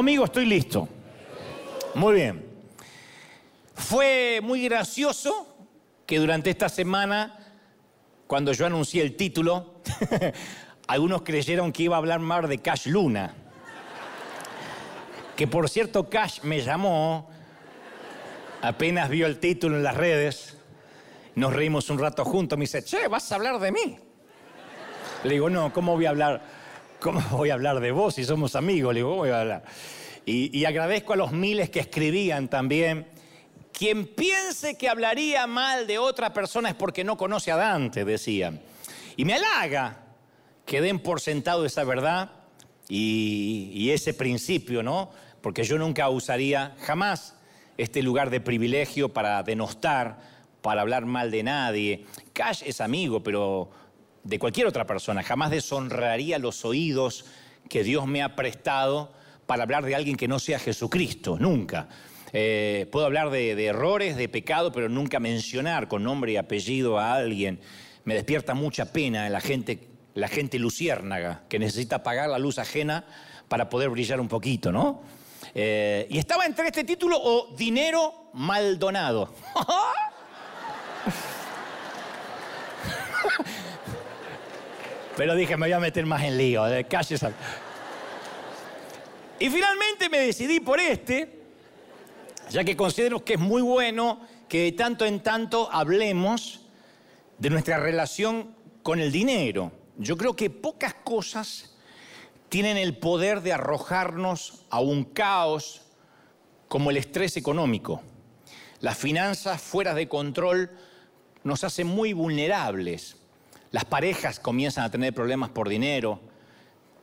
conmigo, estoy listo. Muy bien. Fue muy gracioso que durante esta semana, cuando yo anuncié el título, algunos creyeron que iba a hablar más de Cash Luna. Que por cierto, Cash me llamó, apenas vio el título en las redes, nos reímos un rato juntos, me dice, che, vas a hablar de mí. Le digo, no, ¿cómo voy a hablar? ¿Cómo voy a hablar de vos si somos amigos? Le digo, ¿cómo voy a hablar? Y, y agradezco a los miles que escribían también. Quien piense que hablaría mal de otra persona es porque no conoce a Dante, decían. Y me halaga que den por sentado esa verdad y, y ese principio, ¿no? Porque yo nunca usaría jamás este lugar de privilegio para denostar, para hablar mal de nadie. Cash es amigo, pero de cualquier otra persona. Jamás deshonraría los oídos que Dios me ha prestado para hablar de alguien que no sea Jesucristo, nunca. Eh, puedo hablar de, errores, de pecado, pero nunca mencionar con nombre y apellido a alguien. Me despierta mucha pena la gente, la gente luciérnaga, que necesita apagar la luz ajena para poder brillar un poquito, ¿no? Eh, y estaba entre este título o Dinero Maldonado. Pero dije, me voy a meter más en lío, de calles. Y finalmente me decidí por este, ya que considero que es muy bueno que de tanto en tanto hablemos de nuestra relación con el dinero. Yo creo que pocas cosas tienen el poder de arrojarnos a un caos como el estrés económico. Las finanzas fuera de control nos hacen muy vulnerables. Las parejas comienzan a tener problemas por dinero,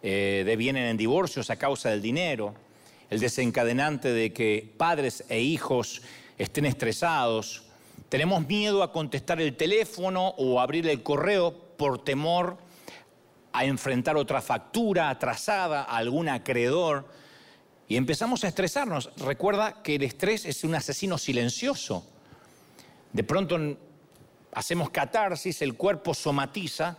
eh, devienen en divorcios a causa del dinero, el desencadenante de que padres e hijos estén estresados. Tenemos miedo a contestar el teléfono o abrir el correo por temor a enfrentar otra factura atrasada, a algún acreedor. Y empezamos a estresarnos. Recuerda que el estrés es un asesino silencioso. De pronto hacemos catarsis, el cuerpo somatiza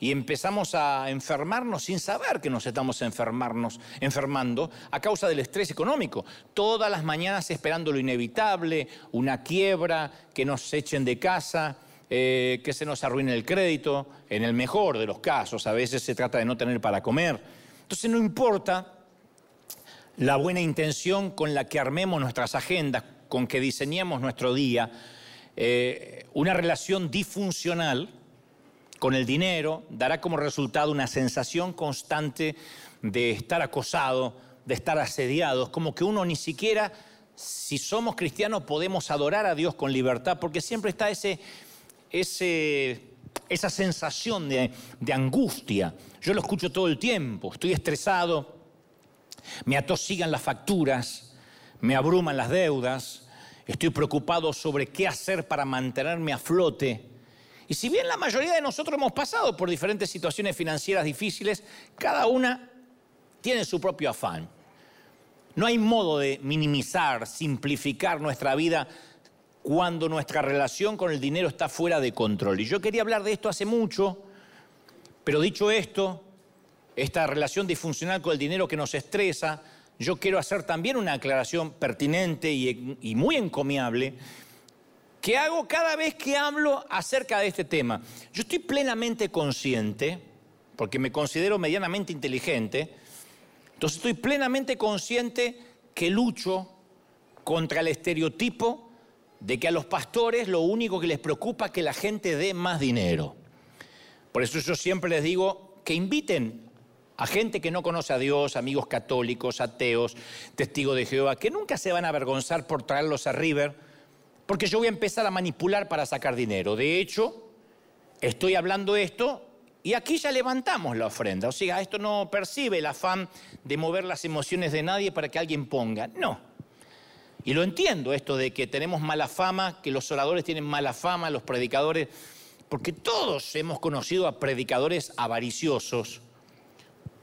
y empezamos a enfermarnos sin saber que nos estamos enfermarnos, enfermando a causa del estrés económico. Todas las mañanas esperando lo inevitable, una quiebra, que nos echen de casa, eh, que se nos arruine el crédito, en el mejor de los casos, a veces se trata de no tener para comer. Entonces no importa la buena intención con la que armemos nuestras agendas, con que diseñemos nuestro día, eh, una relación disfuncional con el dinero dará como resultado una sensación constante de estar acosado, de estar asediado, como que uno ni siquiera, si somos cristianos, podemos adorar a Dios con libertad, porque siempre está ese, ese, esa sensación de, de angustia. Yo lo escucho todo el tiempo, estoy estresado, me atosigan las facturas, me abruman las deudas, Estoy preocupado sobre qué hacer para mantenerme a flote. Y si bien la mayoría de nosotros hemos pasado por diferentes situaciones financieras difíciles, cada una tiene su propio afán. No hay modo de minimizar, simplificar nuestra vida cuando nuestra relación con el dinero está fuera de control. Y yo quería hablar de esto hace mucho, pero dicho esto, esta relación disfuncional con el dinero que nos estresa, yo quiero hacer también una aclaración pertinente y, muy encomiable que hago cada vez que hablo acerca de este tema. Yo estoy plenamente consciente, porque me considero medianamente inteligente, entonces estoy plenamente consciente que lucho contra el estereotipo de que a los pastores lo único que les preocupa es que la gente dé más dinero. Por eso yo siempre les digo que inviten a gente que no conoce a Dios, amigos católicos, ateos, testigos de Jehová, que nunca se van a avergonzar por traerlos a River, porque yo voy a empezar a manipular para sacar dinero. De hecho, estoy hablando esto y aquí ya levantamos la ofrenda. O sea, esto no percibe el afán de mover las emociones de nadie para que alguien ponga. No. Y lo entiendo esto de que tenemos mala fama, que los oradores tienen mala fama, los predicadores, porque todos hemos conocido a predicadores avariciosos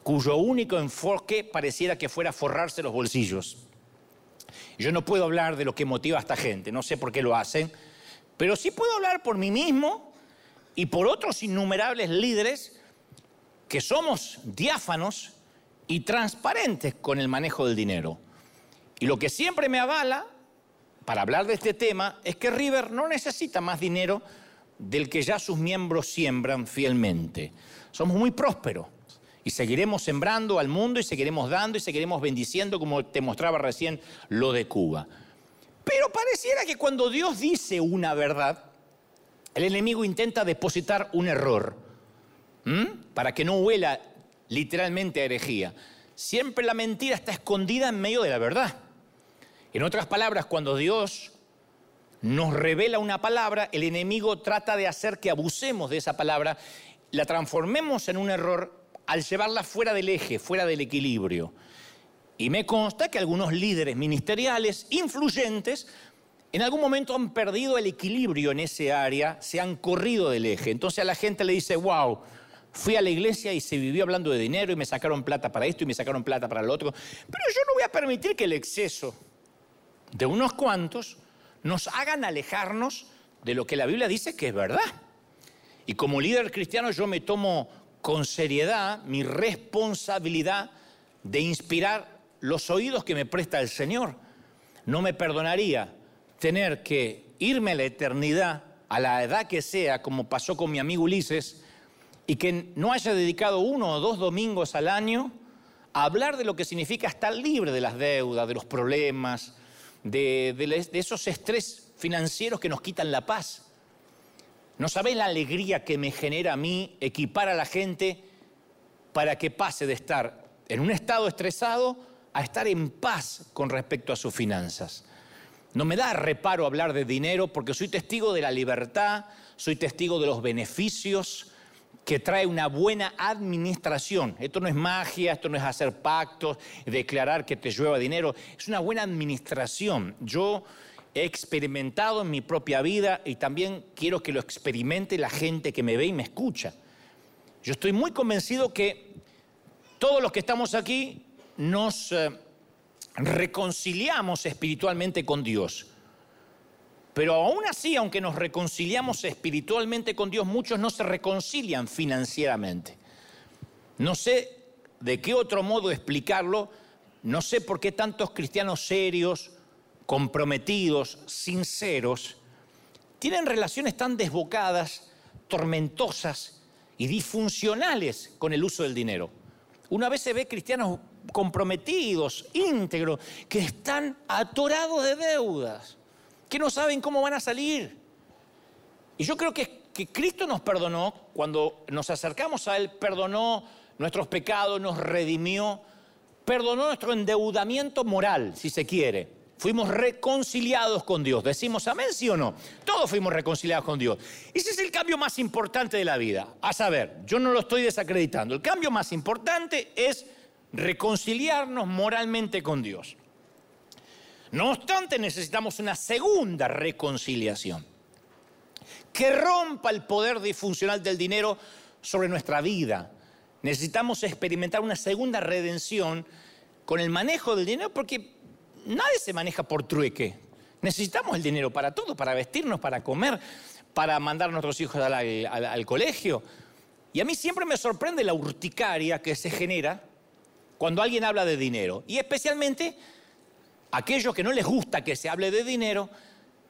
cuyo único enfoque pareciera que fuera forrarse los bolsillos. Yo no puedo hablar de lo que motiva a esta gente, no sé por qué lo hacen, pero sí puedo hablar por mí mismo y por otros innumerables líderes que somos diáfanos y transparentes con el manejo del dinero. Y lo que siempre me avala para hablar de este tema es que River no necesita más dinero del que ya sus miembros siembran fielmente. Somos muy prósperos y seguiremos sembrando al mundo y seguiremos dando y seguiremos bendiciendo como te mostraba recién lo de Cuba. Pero pareciera que cuando Dios dice una verdad, el enemigo intenta depositar un error para que no huela literalmente a herejía. Siempre la mentira está escondida en medio de la verdad. En otras palabras, cuando Dios nos revela una palabra, el enemigo trata de hacer que abusemos de esa palabra, la transformemos en un error al llevarla fuera del eje, fuera del equilibrio. Y me consta que algunos líderes ministeriales influyentes en algún momento han perdido el equilibrio en ese área, se han corrido del eje. Entonces a la gente le dice, wow, fui a la iglesia y se vivió hablando de dinero y me sacaron plata para esto y me sacaron plata para lo otro. Pero yo no voy a permitir que el exceso de unos cuantos nos hagan alejarnos de lo que la Biblia dice que es verdad. Y como líder cristiano yo me tomo con seriedad mi responsabilidad de inspirar los oídos que me presta el Señor. No me perdonaría tener que irme a la eternidad, a la edad que sea, como pasó con mi amigo Ulises, y que no haya dedicado uno o dos domingos al año a hablar de lo que significa estar libre de las deudas, de los problemas, de, esos estrés financieros que nos quitan la paz. No sabéis la alegría que me genera a mí equipar a la gente para que pase de estar en un estado estresado a estar en paz con respecto a sus finanzas. No me da reparo hablar de dinero porque soy testigo de la libertad, soy testigo de los beneficios, que trae una buena administración. Esto no es magia, esto no es hacer pactos, declarar que te llueva dinero, es una buena administración. Yo he experimentado en mi propia vida y también quiero que lo experimente la gente que me ve y me escucha. Yo estoy muy convencido que todos los que estamos aquí nos eh, reconciliamos espiritualmente con Dios. Pero aún así, aunque nos reconciliamos espiritualmente con Dios, muchos no se reconcilian financieramente. No sé de qué otro modo explicarlo, no sé por qué tantos cristianos serios, comprometidos, sinceros, tienen relaciones tan desbocadas, tormentosas y disfuncionales con el uso del dinero. Una vez se ve cristianos comprometidos, íntegros, que están atorados de deudas que no saben cómo van a salir. Y yo creo que, que Cristo nos perdonó, cuando nos acercamos a Él, perdonó nuestros pecados, nos redimió, perdonó nuestro endeudamiento moral, si se quiere. Fuimos reconciliados con Dios. ¿Decimos amén, sí o no? Todos fuimos reconciliados con Dios. Ese es el cambio más importante de la vida. A saber, yo no lo estoy desacreditando. El cambio más importante es reconciliarnos moralmente con Dios. No obstante, necesitamos una segunda reconciliación que rompa el poder disfuncional del dinero sobre nuestra vida. Necesitamos experimentar una segunda redención con el manejo del dinero porque nadie se maneja por trueque. Necesitamos el dinero para todo, para vestirnos, para comer, para mandar a nuestros hijos al, al colegio. Y a mí siempre me sorprende la urticaria que se genera cuando alguien habla de dinero. Y especialmente aquellos que no les gusta que se hable de dinero,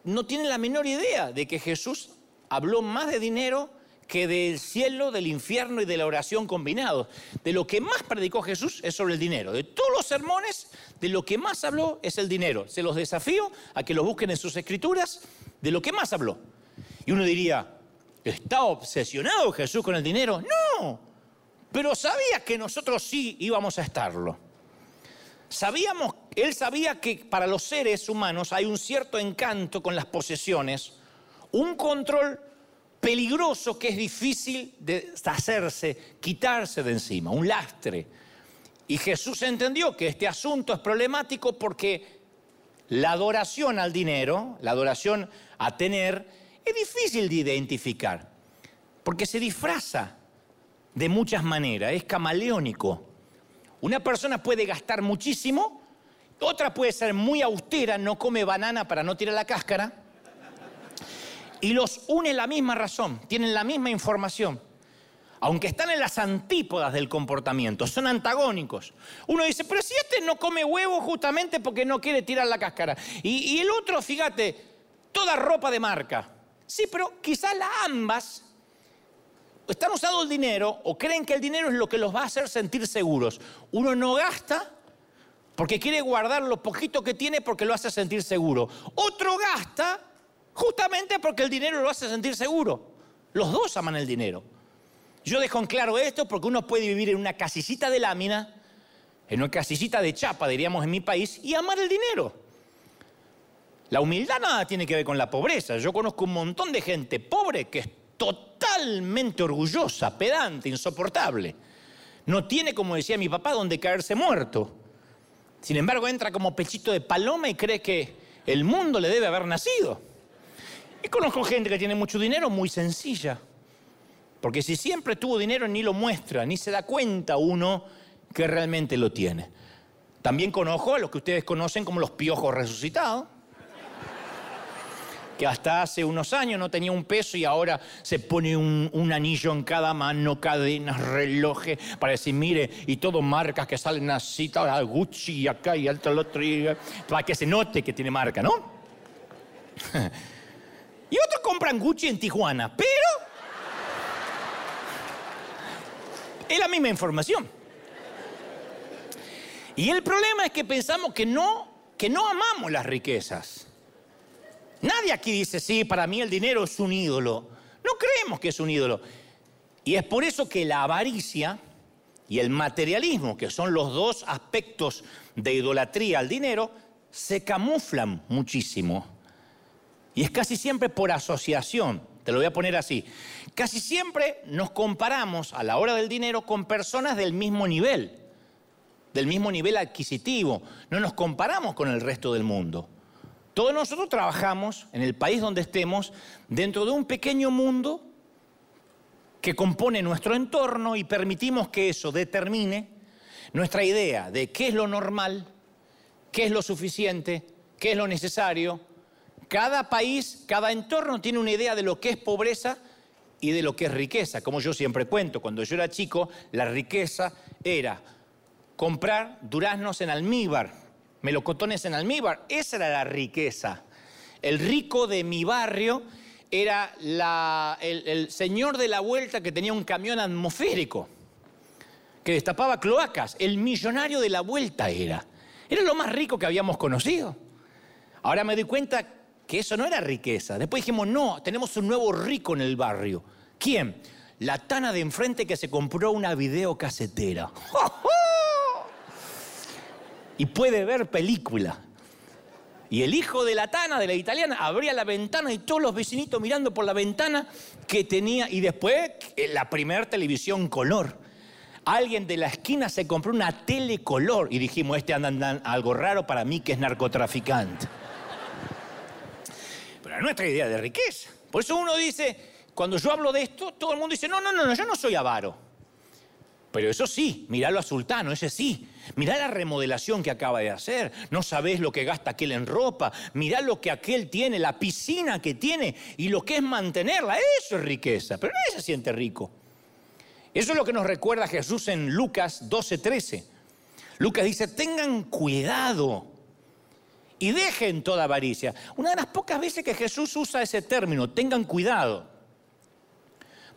no tienen la menor idea de que Jesús habló más de dinero que del cielo, del infierno y de la oración combinados. De lo que más predicó Jesús es sobre el dinero. De todos los sermones, de lo que más habló es el dinero. Se los desafío a que lo busquen en sus escrituras, de lo que más habló. Y uno diría, ¿está obsesionado Jesús con el dinero? No, pero sabía que nosotros sí íbamos a estarlo. Sabíamos, él sabía que para los seres humanos hay un cierto encanto con las posesiones, un control peligroso que es difícil de hacerse, quitarse de encima, un lastre. Y Jesús entendió que este asunto es problemático porque la adoración al dinero, la adoración a tener, es difícil de identificar, porque se disfraza de muchas maneras, es camaleónico. Una persona puede gastar muchísimo, otra puede ser muy austera, no come banana para no tirar la cáscara, y los une la misma razón, tienen la misma información. aunque están en las antípodas del comportamiento, son antagónicos. Uno dice, pero si este no come huevo justamente porque no quiere tirar la cáscara. Y, el otro, fíjate, toda ropa de marca. Sí, pero quizás las ambas están usando el dinero o creen que el dinero es lo que los va a hacer sentir seguros. Uno no gasta porque quiere guardar lo poquito que tiene porque lo hace sentir seguro. Otro gasta justamente porque el dinero lo hace sentir seguro. Los dos aman el dinero. Yo dejo en claro esto porque uno puede vivir en una casicita de lámina, en una casicita de chapa, diríamos en mi país, y amar el dinero. La humildad nada tiene que ver con la pobreza. Yo conozco un montón de gente pobre que es totalmente orgullosa, pedante, insoportable. No tiene, como decía mi papá, donde caerse muerto. Sin embargo, entra como pechito de paloma y cree que el mundo le debe haber nacido. Y conozco gente que tiene mucho dinero muy sencilla. Porque si siempre tuvo dinero ni lo muestra, ni se da cuenta uno que realmente lo tiene. También conozco a los que ustedes conocen como los piojos resucitados, que hasta hace unos años no tenía un peso y ahora se pone un, anillo en cada mano, cadenas, relojes, para decir, mire, y todo marcas que salen así, Gucci y acá y otro, otro, para que se note que tiene marca, ¿no? y otros compran Gucci en Tijuana, pero Es la misma información. Y el problema es que pensamos que no, que no amamos las riquezas. Nadie aquí dice, sí, para mí el dinero es un ídolo. No creemos que es un ídolo. Y es por eso que la avaricia y el materialismo, que son los dos aspectos de idolatría al dinero, se camuflan muchísimo. Y es casi siempre por asociación. Te lo voy a poner así. Casi siempre nos comparamos a la hora del dinero con personas del mismo nivel, del mismo nivel adquisitivo. No nos comparamos con el resto del mundo. Todos nosotros trabajamos en el país donde estemos dentro de un pequeño mundo que compone nuestro entorno y permitimos que eso determine nuestra idea de qué es lo normal, qué es lo suficiente, qué es lo necesario. Cada país, cada entorno tiene una idea de lo que es pobreza y de lo que es riqueza. Como yo siempre cuento, cuando yo era chico, la riqueza era comprar duraznos en almíbar, melocotones en almíbar. Esa era la riqueza. El rico de mi barrio era el, el señor de la vuelta que tenía un camión atmosférico, que destapaba cloacas. El millonario de la vuelta era. Era lo más rico que habíamos conocido. Ahora me doy cuenta que eso no era riqueza. Después dijimos, no, tenemos un nuevo rico en el barrio. ¿Quién? La tana de enfrente que se compró una videocasetera. y puede ver película. Y el hijo de la tana, de la italiana, abría la ventana y todos los vecinitos mirando por la ventana que tenía. Y después eh, la primera televisión color. Alguien de la esquina se compró una telecolor y dijimos, este anda algo raro para mí que es narcotraficante nuestra idea de riqueza. Por eso uno dice, cuando yo hablo de esto, todo el mundo dice, no, no, no, yo no soy avaro. Pero eso sí, miralo a Sultano, ese sí. Mirá la remodelación que acaba de hacer. No sabés lo que gasta aquel en ropa. Mirá lo que aquel tiene, la piscina que tiene y lo que es mantenerla. Eso es riqueza. Pero nadie se siente rico. Eso es lo que nos recuerda Jesús en Lucas 12:13. Lucas dice, tengan cuidado y dejen toda avaricia. Una de las pocas veces que Jesús usa ese término, tengan cuidado.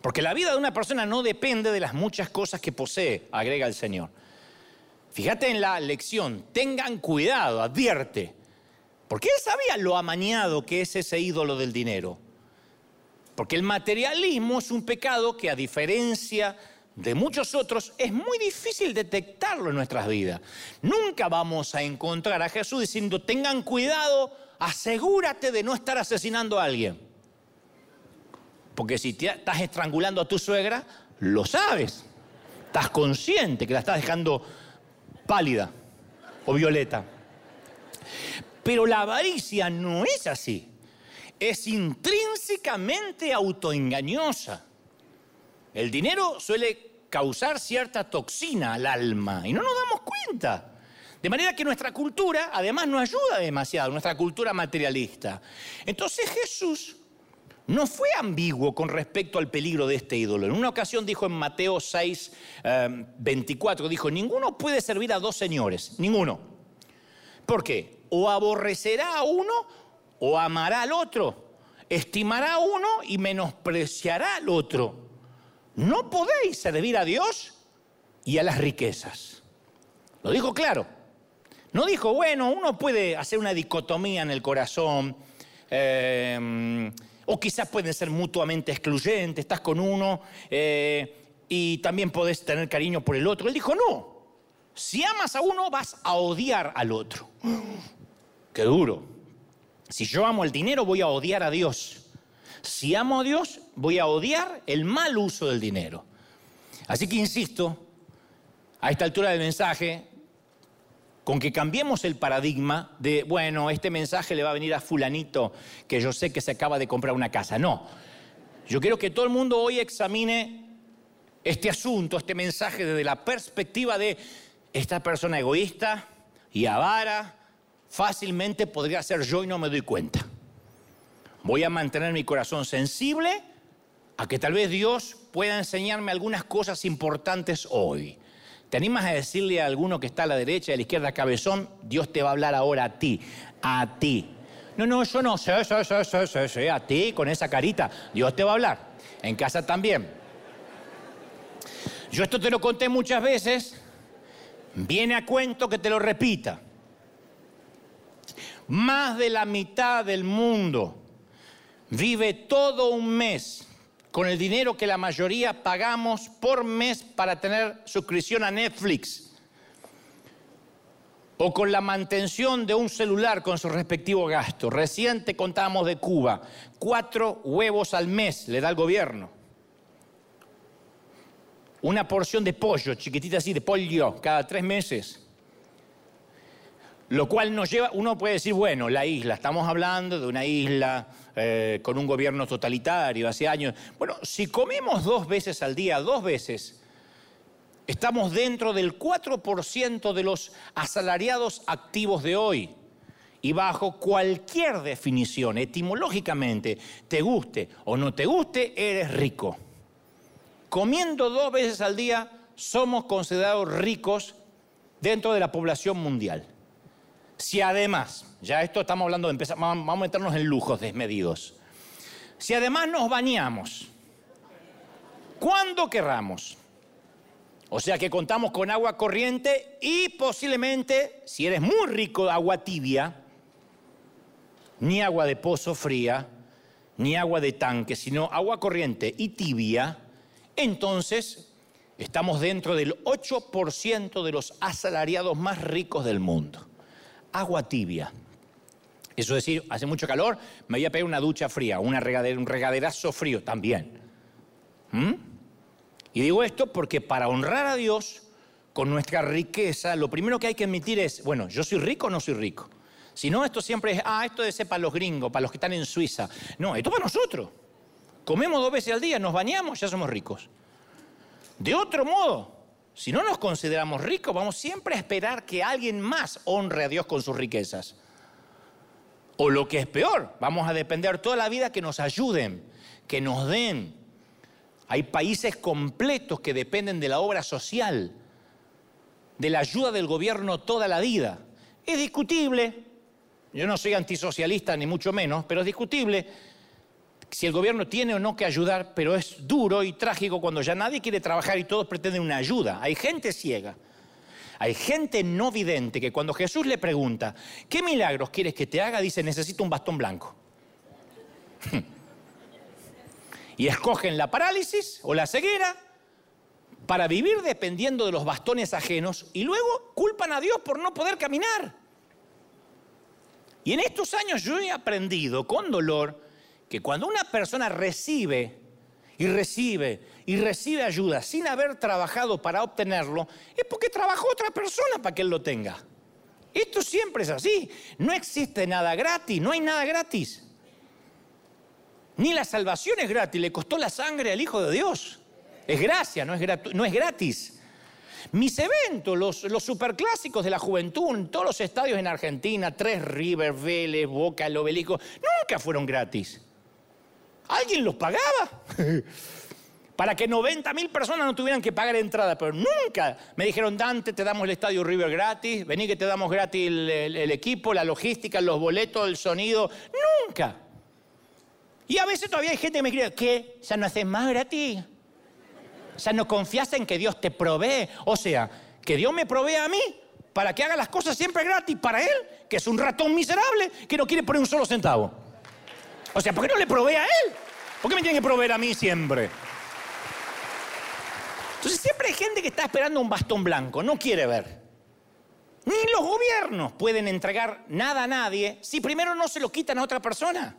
Porque la vida de una persona no depende de las muchas cosas que posee, agrega el Señor. Fíjate en la lección, tengan cuidado, advierte. Porque él sabía lo amañado que es ese ídolo del dinero. Porque el materialismo es un pecado que a diferencia de muchos otros, es muy difícil detectarlo en nuestras vidas. Nunca vamos a encontrar a Jesús diciendo, tengan cuidado, asegúrate de no estar asesinando a alguien. Porque si estás estrangulando a tu suegra, lo sabes. Estás consciente que la estás dejando pálida o violeta. Pero la avaricia no es así. Es intrínsecamente autoengañosa. El dinero suele causar cierta toxina al alma y no nos damos cuenta. De manera que nuestra cultura además no ayuda demasiado, nuestra cultura materialista. Entonces Jesús no fue ambiguo con respecto al peligro de este ídolo. En una ocasión dijo en Mateo 6, 24, eh, dijo, ninguno puede servir a dos señores, ninguno. ¿Por qué? O aborrecerá a uno o amará al otro, estimará a uno y menospreciará al otro. No podéis servir a Dios y a las riquezas. Lo dijo claro. No dijo, bueno, uno puede hacer una dicotomía en el corazón. Eh, o quizás pueden ser mutuamente excluyentes, estás con uno eh, y también podés tener cariño por el otro. Él dijo, no, si amas a uno vas a odiar al otro. Qué duro. Si yo amo el dinero voy a odiar a Dios. Si amo a Dios voy a odiar el mal uso del dinero. Así que insisto, a esta altura del mensaje, con que cambiemos el paradigma de, bueno, este mensaje le va a venir a fulanito que yo sé que se acaba de comprar una casa. No, yo quiero que todo el mundo hoy examine este asunto, este mensaje desde la perspectiva de esta persona egoísta y avara, fácilmente podría ser yo y no me doy cuenta. Voy a mantener mi corazón sensible a que tal vez Dios pueda enseñarme algunas cosas importantes hoy. ¿Te animas a decirle a alguno que está a la derecha y a la izquierda, cabezón, Dios te va a hablar ahora a ti, a ti? No, no, yo no sé, sé, sé, sé, sé, sé, a ti con esa carita, Dios te va a hablar. En casa también. Yo esto te lo conté muchas veces, viene a cuento que te lo repita. Más de la mitad del mundo vive todo un mes con el dinero que la mayoría pagamos por mes para tener suscripción a Netflix, o con la mantención de un celular con su respectivo gasto. Reciente contábamos de Cuba, cuatro huevos al mes le da el gobierno. Una porción de pollo, chiquitita así, de pollo, cada tres meses. Lo cual nos lleva, uno puede decir, bueno, la isla, estamos hablando de una isla eh, con un gobierno totalitario hace años. Bueno, si comemos dos veces al día, dos veces, estamos dentro del 4% de los asalariados activos de hoy. Y bajo cualquier definición, etimológicamente, te guste o no te guste, eres rico. Comiendo dos veces al día, somos considerados ricos dentro de la población mundial. Si además, ya esto estamos hablando de empezar, vamos a meternos en lujos desmedidos. Si además nos bañamos, cuando querramos, o sea que contamos con agua corriente y posiblemente, si eres muy rico, agua tibia, ni agua de pozo fría, ni agua de tanque, sino agua corriente y tibia, entonces estamos dentro del 8% de los asalariados más ricos del mundo agua tibia. Eso es decir, hace mucho calor, me voy a pegar una ducha fría, una un regaderazo frío también. ¿Mm? Y digo esto porque para honrar a Dios con nuestra riqueza, lo primero que hay que admitir es, bueno, ¿yo soy rico o no soy rico? Si no, esto siempre es, ah, esto ser para los gringos, para los que están en Suiza. No, esto para nosotros. Comemos dos veces al día, nos bañamos, ya somos ricos. De otro modo, si no nos consideramos ricos, vamos siempre a esperar que alguien más honre a Dios con sus riquezas. O lo que es peor, vamos a depender toda la vida que nos ayuden, que nos den. Hay países completos que dependen de la obra social, de la ayuda del gobierno toda la vida. Es discutible, yo no soy antisocialista ni mucho menos, pero es discutible si el gobierno tiene o no que ayudar, pero es duro y trágico cuando ya nadie quiere trabajar y todos pretenden una ayuda. Hay gente ciega. Hay gente no vidente que cuando Jesús le pregunta, ¿qué milagros quieres que te haga? Dice, necesito un bastón blanco. y escogen la parálisis o la ceguera para vivir dependiendo de los bastones ajenos y luego culpan a Dios por no poder caminar. Y en estos años yo he aprendido con dolor que cuando una persona recibe y recibe y recibe ayuda sin haber trabajado para obtenerlo, es porque trabajó otra persona para que él lo tenga. Esto siempre es así. No existe nada gratis, no hay nada gratis. Ni la salvación es gratis, le costó la sangre al Hijo de Dios. Es gracia, no es, no es gratis. Mis eventos, los, superclásicos de la juventud, en todos los estadios en Argentina, Tres River, Vélez, Boca, el Obelisco, nunca fueron gratis. Alguien los pagaba. Para que 90 mil personas no tuvieran que pagar entrada, pero nunca me dijeron, Dante, te damos el estadio River gratis, vení que te damos gratis el, equipo, la logística, los boletos, el sonido. Nunca. Y a veces todavía hay gente que me escribe, ¿qué? ¿Ya no haces más gratis? Sea, no confías en que Dios te provee. O sea, que Dios me provee a mí para que haga las cosas siempre gratis para Él, que es un ratón miserable que no quiere poner un solo centavo. O sea, ¿por qué no le provee a Él? ¿Por qué me tiene que proveer a mí siempre? Entonces siempre hay gente que está esperando un bastón blanco, no quiere ver. Ni los gobiernos pueden entregar nada a nadie si primero no se lo quitan a otra persona.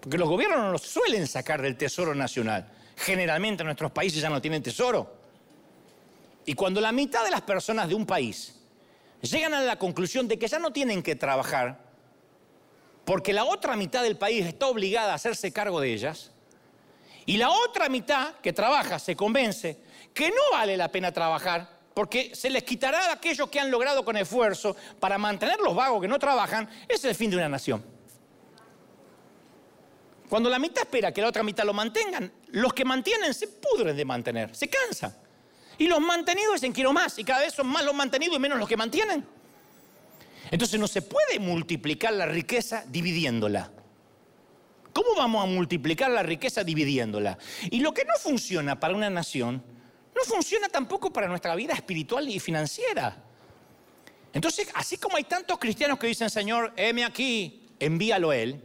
Porque los gobiernos no lo suelen sacar del Tesoro Nacional. Generalmente nuestros países ya no tienen tesoro. Y cuando la mitad de las personas de un país llegan a la conclusión de que ya no tienen que trabajar, porque la otra mitad del país está obligada a hacerse cargo de ellas, y la otra mitad que trabaja se convence que no vale la pena trabajar, porque se les quitará a aquellos que han logrado con esfuerzo para mantener los vagos que no trabajan, es el fin de una nación. Cuando la mitad espera que la otra mitad lo mantengan, los que mantienen se pudren de mantener, se cansan. Y los mantenidos dicen quiero más, y cada vez son más los mantenidos y menos los que mantienen. Entonces no se puede multiplicar la riqueza dividiéndola. ¿Cómo vamos a multiplicar la riqueza dividiéndola? Y lo que no funciona para una nación, no funciona tampoco para nuestra vida espiritual y financiera. Entonces, así como hay tantos cristianos que dicen, Señor, heme aquí, envíalo Él,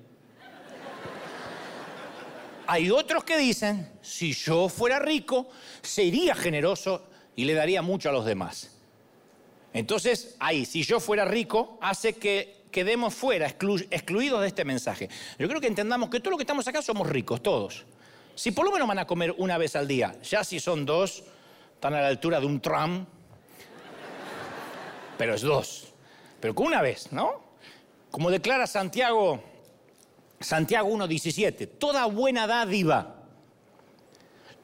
hay otros que dicen, si yo fuera rico, sería generoso y le daría mucho a los demás. Entonces, ahí, si yo fuera rico, hace que quedemos fuera, excluidos de este mensaje. Yo creo que entendamos que todos los que estamos acá somos ricos, todos. Si por lo menos van a comer una vez al día, ya si son dos, están a la altura de un tram, pero es dos. Pero con una vez, ¿no? Como declara Santiago Santiago 1.17, toda buena dádiva,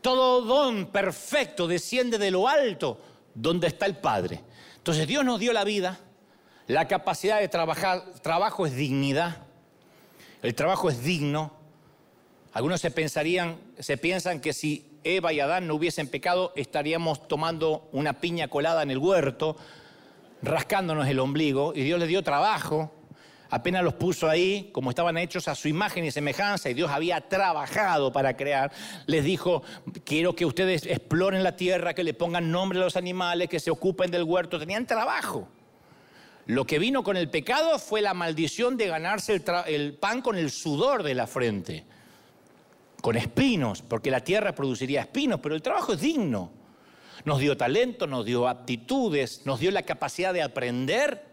todo don perfecto desciende de lo alto, donde está el Padre. Entonces Dios nos dio la vida, la capacidad de trabajar, trabajo es dignidad, el trabajo es digno. Algunos se pensarían, se piensan que si Eva y Adán no hubiesen pecado, estaríamos tomando una piña colada en el huerto, rascándonos el ombligo, y Dios le dio trabajo, apenas los puso ahí, como estaban hechos a su imagen y semejanza, y Dios había trabajado para crear, les dijo, quiero que ustedes exploren la tierra, que le pongan nombre a los animales, que se ocupen del huerto, tenían trabajo. Lo que vino con el pecado fue la maldición de ganarse el, el pan con el sudor de la frente, con espinos, porque la tierra produciría espinos, pero el trabajo es digno. Nos dio talento, nos dio aptitudes, nos dio la capacidad de aprender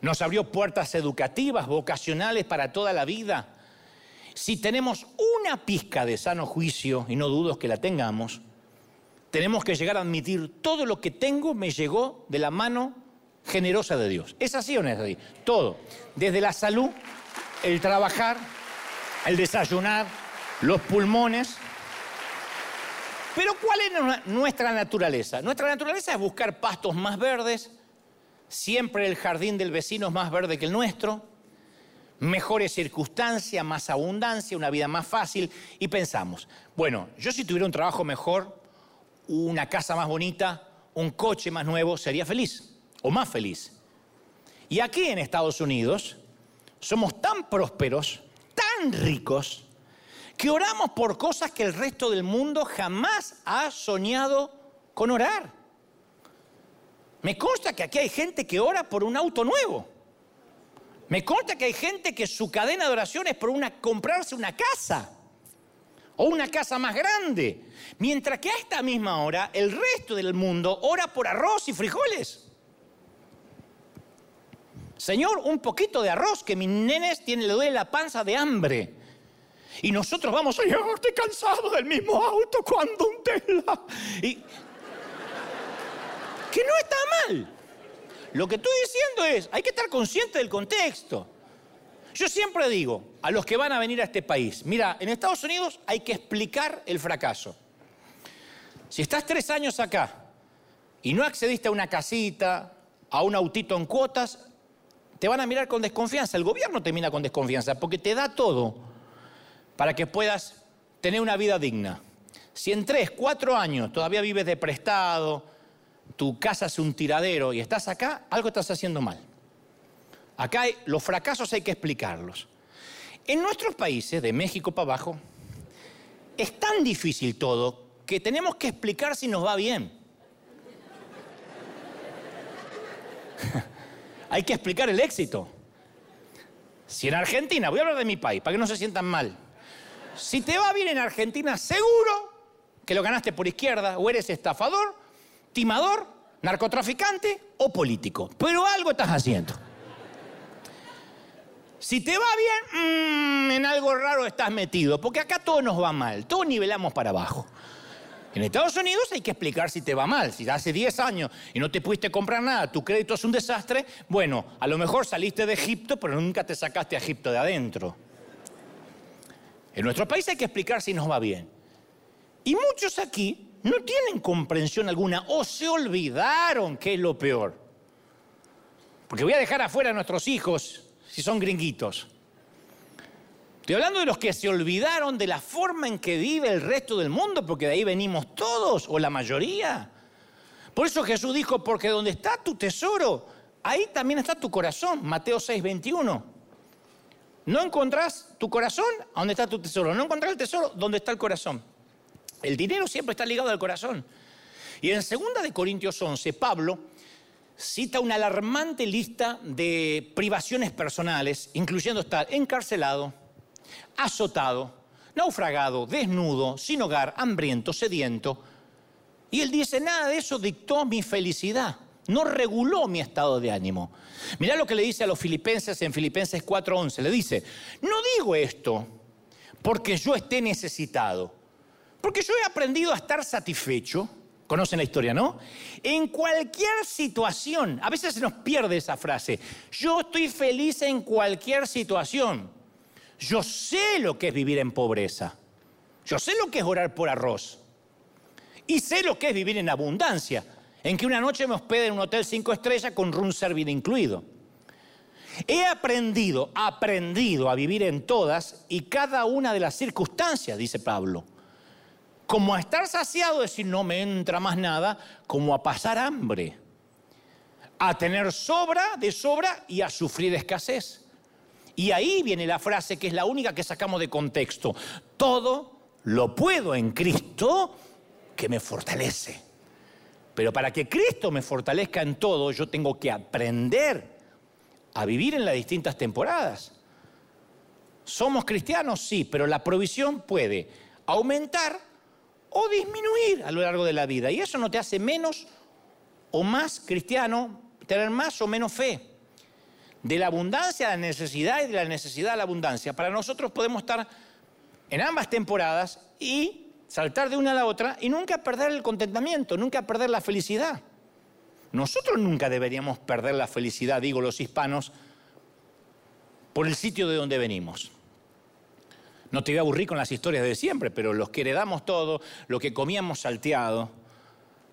nos abrió puertas educativas, vocacionales para toda la vida. Si tenemos una pizca de sano juicio, y no dudo que la tengamos, tenemos que llegar a admitir todo lo que tengo me llegó de la mano generosa de Dios. ¿Es así o no es así? Todo. Desde la salud, el trabajar, el desayunar, los pulmones. Pero ¿cuál es nuestra naturaleza? Nuestra naturaleza es buscar pastos más verdes, siempre el jardín del vecino es más verde que el nuestro, mejores circunstancias, más abundancia, una vida más fácil. Y pensamos, bueno, yo si tuviera un trabajo mejor, una casa más bonita, un coche más nuevo, sería feliz o más feliz. Y aquí en Estados Unidos somos tan prósperos, tan ricos, que oramos por cosas que el resto del mundo jamás ha soñado con orar. Me consta que aquí hay gente que ora por un auto nuevo. Me consta que hay gente que su cadena de oración es por una, comprarse una casa o una casa más grande. Mientras que a esta misma hora el resto del mundo ora por arroz y frijoles. Señor, un poquito de arroz que mis nenes tienen, le duele la panza de hambre. Y nosotros vamos, Señor, estoy cansado del mismo auto cuando un tela. Y que no está mal. Lo que estoy diciendo es, hay que estar consciente del contexto. Yo siempre digo a los que van a venir a este país, mira, en Estados Unidos hay que explicar el fracaso. Si estás tres años acá y no accediste a una casita, a un autito en cuotas, te van a mirar con desconfianza. El gobierno te mira con desconfianza porque te da todo, para que puedas tener una vida digna. Si en tres, cuatro años todavía vives de prestado, tu casa es un tiradero y estás acá, algo estás haciendo mal. Acá los fracasos hay que explicarlos. En nuestros países, de México para abajo, es tan difícil todo que tenemos que explicar si nos va bien. hay que explicar el éxito. Si en Argentina, voy a hablar de mi país, para que no se sientan mal. Si te va bien en Argentina, seguro que lo ganaste por izquierda, o eres estafador, timador, narcotraficante o político. Pero algo estás haciendo. Si te va bien, mm, en algo raro estás metido, porque acá todo nos va mal, todos nivelamos para abajo. En Estados Unidos hay que explicar si te va mal. Si hace 10 años y no te pudiste comprar nada, tu crédito es un desastre, bueno, a lo mejor saliste de Egipto, pero nunca te sacaste a Egipto de adentro. En nuestro país hay que explicar si nos va bien. Y muchos aquí no tienen comprensión alguna o se olvidaron que es lo peor. Porque voy a dejar afuera a nuestros hijos si son gringuitos. Estoy hablando de los que se olvidaron de la forma en que vive el resto del mundo, porque de ahí venimos todos, o la mayoría. Por eso Jesús dijo, porque donde está tu tesoro, ahí también está tu corazón. Mateo 6, 21. No encontrás tu corazón, ¿a dónde está tu tesoro? No encontrás el tesoro, ¿dónde está el corazón? El dinero siempre está ligado al corazón. Y en 2 de Corintios 11, Pablo cita una alarmante lista de privaciones personales, incluyendo estar encarcelado, azotado, naufragado, desnudo, sin hogar, hambriento, sediento. Y él dice, nada de eso dictó mi felicidad, no reguló mi estado de ánimo. Mirá lo que le dice a los filipenses en Filipenses 4:11. Le dice, no digo esto porque yo esté necesitado, porque yo he aprendido a estar satisfecho. Conocen la historia, ¿no? En cualquier situación, a veces se nos pierde esa frase, yo estoy feliz en cualquier situación. Yo sé lo que es vivir en pobreza. Yo sé lo que es orar por arroz. Y sé lo que es vivir en abundancia, en que una noche me hospede en un hotel cinco estrellas con room service incluido. He aprendido, aprendido a vivir en todas y cada una de las circunstancias, dice Pablo. Como a estar saciado, es decir, no me entra más nada, como a pasar hambre, a tener sobra de sobra y a sufrir escasez. Y ahí viene la frase que es la única que sacamos de contexto. Todo lo puedo en Cristo que me fortalece. Pero para que Cristo me fortalezca en todo, yo tengo que aprender a vivir en las distintas temporadas. Somos cristianos, sí, pero la provisión puede aumentar o disminuir a lo largo de la vida. Y eso no te hace menos o más cristiano, tener más o menos fe de la abundancia a la necesidad y de la necesidad a la abundancia. Para nosotros podemos estar en ambas temporadas y saltar de una a la otra y nunca perder el contentamiento, nunca perder la felicidad. Nosotros nunca deberíamos perder la felicidad, digo los hispanos, por el sitio de donde venimos. No te voy a aburrir con las historias de siempre, pero los que heredamos todo, lo que comíamos salteado,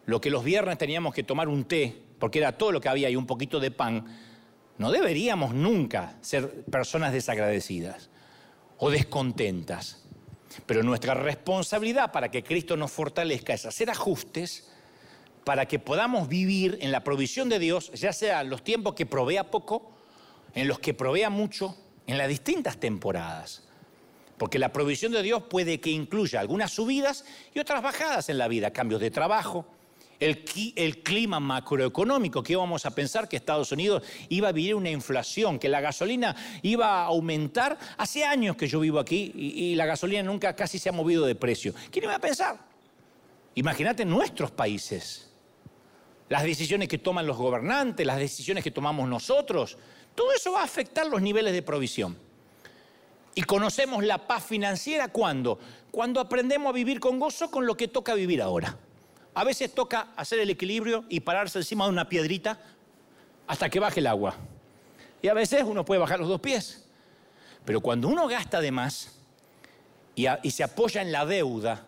lo que los viernes teníamos que tomar un té, porque era todo lo que había y un poquito de pan, no deberíamos nunca ser personas desagradecidas o descontentas. Pero nuestra responsabilidad para que Cristo nos fortalezca es hacer ajustes para que podamos vivir en la provisión de Dios, ya sea en los tiempos que provea poco, en los que provea mucho, en las distintas temporadas. Porque la provisión de Dios puede que incluya algunas subidas y otras bajadas en la vida, cambios de trabajo, el, clima macroeconómico, que íbamos a pensar que Estados Unidos iba a vivir una inflación, que la gasolina iba a aumentar. Hace años que yo vivo aquí y, la gasolina nunca casi se ha movido de precio. ¿Quién iba a pensar? Imagínate nuestros países, las decisiones que toman los gobernantes, las decisiones que tomamos nosotros, todo eso va a afectar los niveles de provisión. Y conocemos la paz financiera cuando? Cuando aprendemos a vivir con gozo con lo que toca vivir ahora. A veces toca hacer el equilibrio y pararse encima de una piedrita hasta que baje el agua. Y a veces uno puede bajar los dos pies. Pero cuando uno gasta de más y, se apoya en la deuda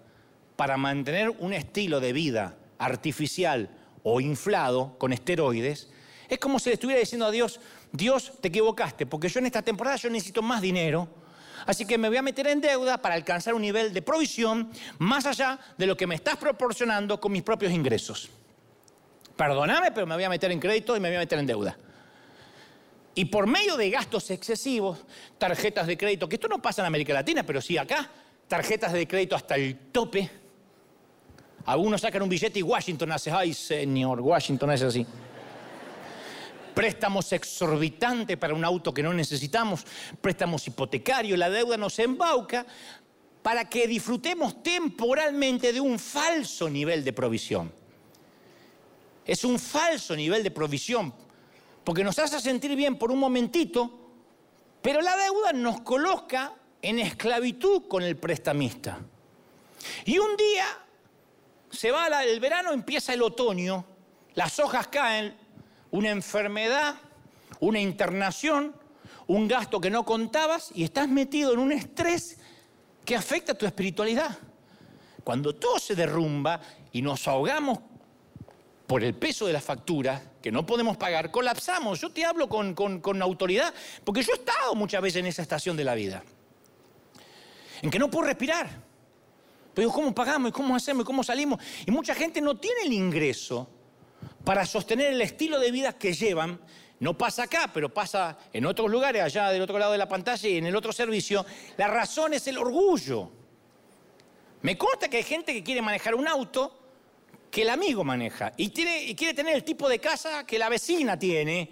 para mantener un estilo de vida artificial o inflado con esteroides, es como si le estuviera diciendo a Dios, Dios, te equivocaste, porque yo en esta temporada yo necesito más dinero, Así que me voy a meter en deuda para alcanzar un nivel de provisión más allá de lo que me estás proporcionando con mis propios ingresos. Perdóname, pero me voy a meter en crédito y me voy a meter en deuda. Y por medio de gastos excesivos, tarjetas de crédito, que esto no pasa en América Latina, pero sí acá, tarjetas de crédito hasta el tope. Algunos sacan un billete y Washington hace, ay señor, Washington es así. Préstamos exorbitantes para un auto que no necesitamos, préstamos hipotecarios, la deuda nos embauca para que disfrutemos temporalmente de un falso nivel de provisión. Es un falso nivel de provisión porque nos hace sentir bien por un momentito, pero la deuda nos coloca en esclavitud con el prestamista. Y un día se va el verano, empieza el otoño, las hojas caen, una enfermedad, una internación, un gasto que no contabas y estás metido en un estrés que afecta tu espiritualidad. Cuando todo se derrumba y nos ahogamos por el peso de la factura que no podemos pagar, colapsamos. Yo te hablo con, con, autoridad, porque yo he estado muchas veces en esa estación de la vida, en que no puedo respirar. Pero ¿cómo pagamos? ¿Y cómo hacemos? ¿Y cómo salimos? Y mucha gente no tiene el ingreso para sostener el estilo de vida que llevan. No pasa acá, pero pasa en otros lugares, allá del otro lado de la pantalla y en el otro servicio. La razón es el orgullo. Me consta que hay gente que quiere manejar un auto que el amigo maneja y, quiere tener el tipo de casa que la vecina tiene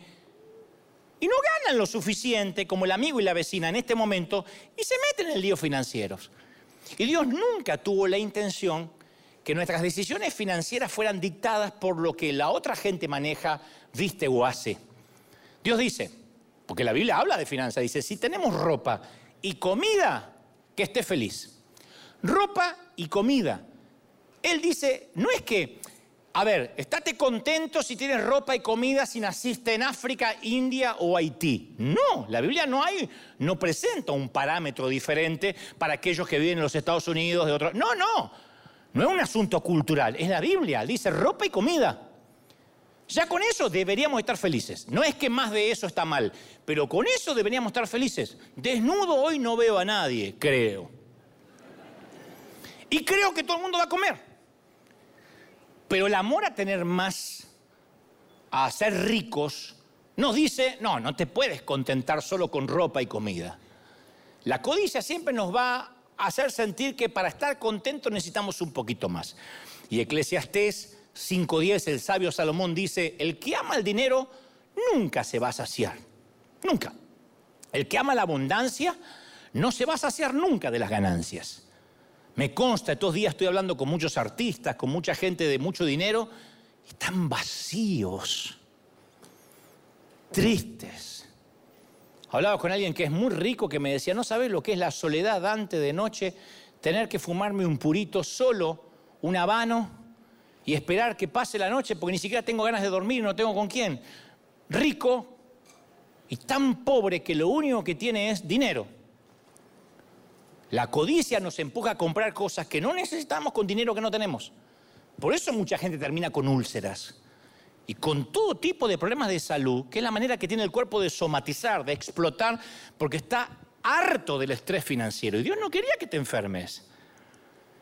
y no ganan lo suficiente como el amigo y la vecina en este momento y se meten en el lío financieros. Y Dios nunca tuvo la intención que nuestras decisiones financieras fueran dictadas por lo que la otra gente maneja, viste o hace. Dios dice, porque la Biblia habla de finanzas, dice, si tenemos ropa y comida, que esté feliz. Ropa y comida. Él dice, no es que, a ver, estate contento si tienes ropa y comida si naciste en África, India o Haití. No, la Biblia no hay, no presenta un parámetro diferente para aquellos que viven en los Estados Unidos, de otros. No, no, no es un asunto cultural, es la Biblia, dice ropa y comida. Ya con eso deberíamos estar felices. No es que más de eso está mal, pero con eso deberíamos estar felices. Desnudo hoy no veo a nadie, creo. Y creo que todo el mundo va a comer. Pero el amor a tener más, a ser ricos, nos dice, no, no te puedes contentar solo con ropa y comida. La codicia siempre nos va hacer sentir que para estar contentos necesitamos un poquito más. Y Eclesiastés 5.10, el sabio Salomón dice, el que ama el dinero nunca se va a saciar. Nunca. El que ama la abundancia no se va a saciar nunca de las ganancias. Me consta, estos días estoy hablando con muchos artistas, con mucha gente de mucho dinero, y están vacíos, tristes. Hablaba con alguien que es muy rico que me decía, no sabes lo que es la soledad antes de noche, tener que fumarme un purito solo, un habano, y esperar que pase la noche porque ni siquiera tengo ganas de dormir, no tengo con quién. Rico y tan pobre que lo único que tiene es dinero. La codicia nos empuja a comprar cosas que no necesitamos con dinero que no tenemos. Por eso mucha gente termina con úlceras y con todo tipo de problemas de salud, que es la manera que tiene el cuerpo de somatizar, de explotar, porque está harto del estrés financiero. Y Dios no quería que te enfermes.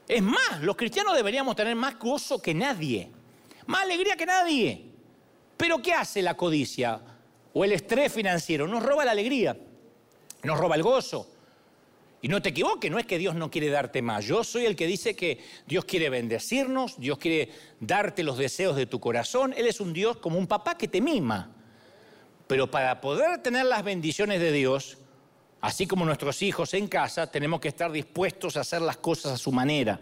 Es más, los cristianos deberíamos tener más gozo que nadie, más alegría que nadie. Pero ¿qué hace la codicia o el estrés financiero? Nos roba la alegría, nos roba el gozo, y no te equivoques, no es que Dios no quiere darte más. Yo soy el que dice que Dios quiere bendecirnos, Dios quiere darte los deseos de tu corazón. Él es un Dios como un papá que te mima. Pero para poder tener las bendiciones de Dios, así como nuestros hijos en casa, tenemos que estar dispuestos a hacer las cosas a su manera.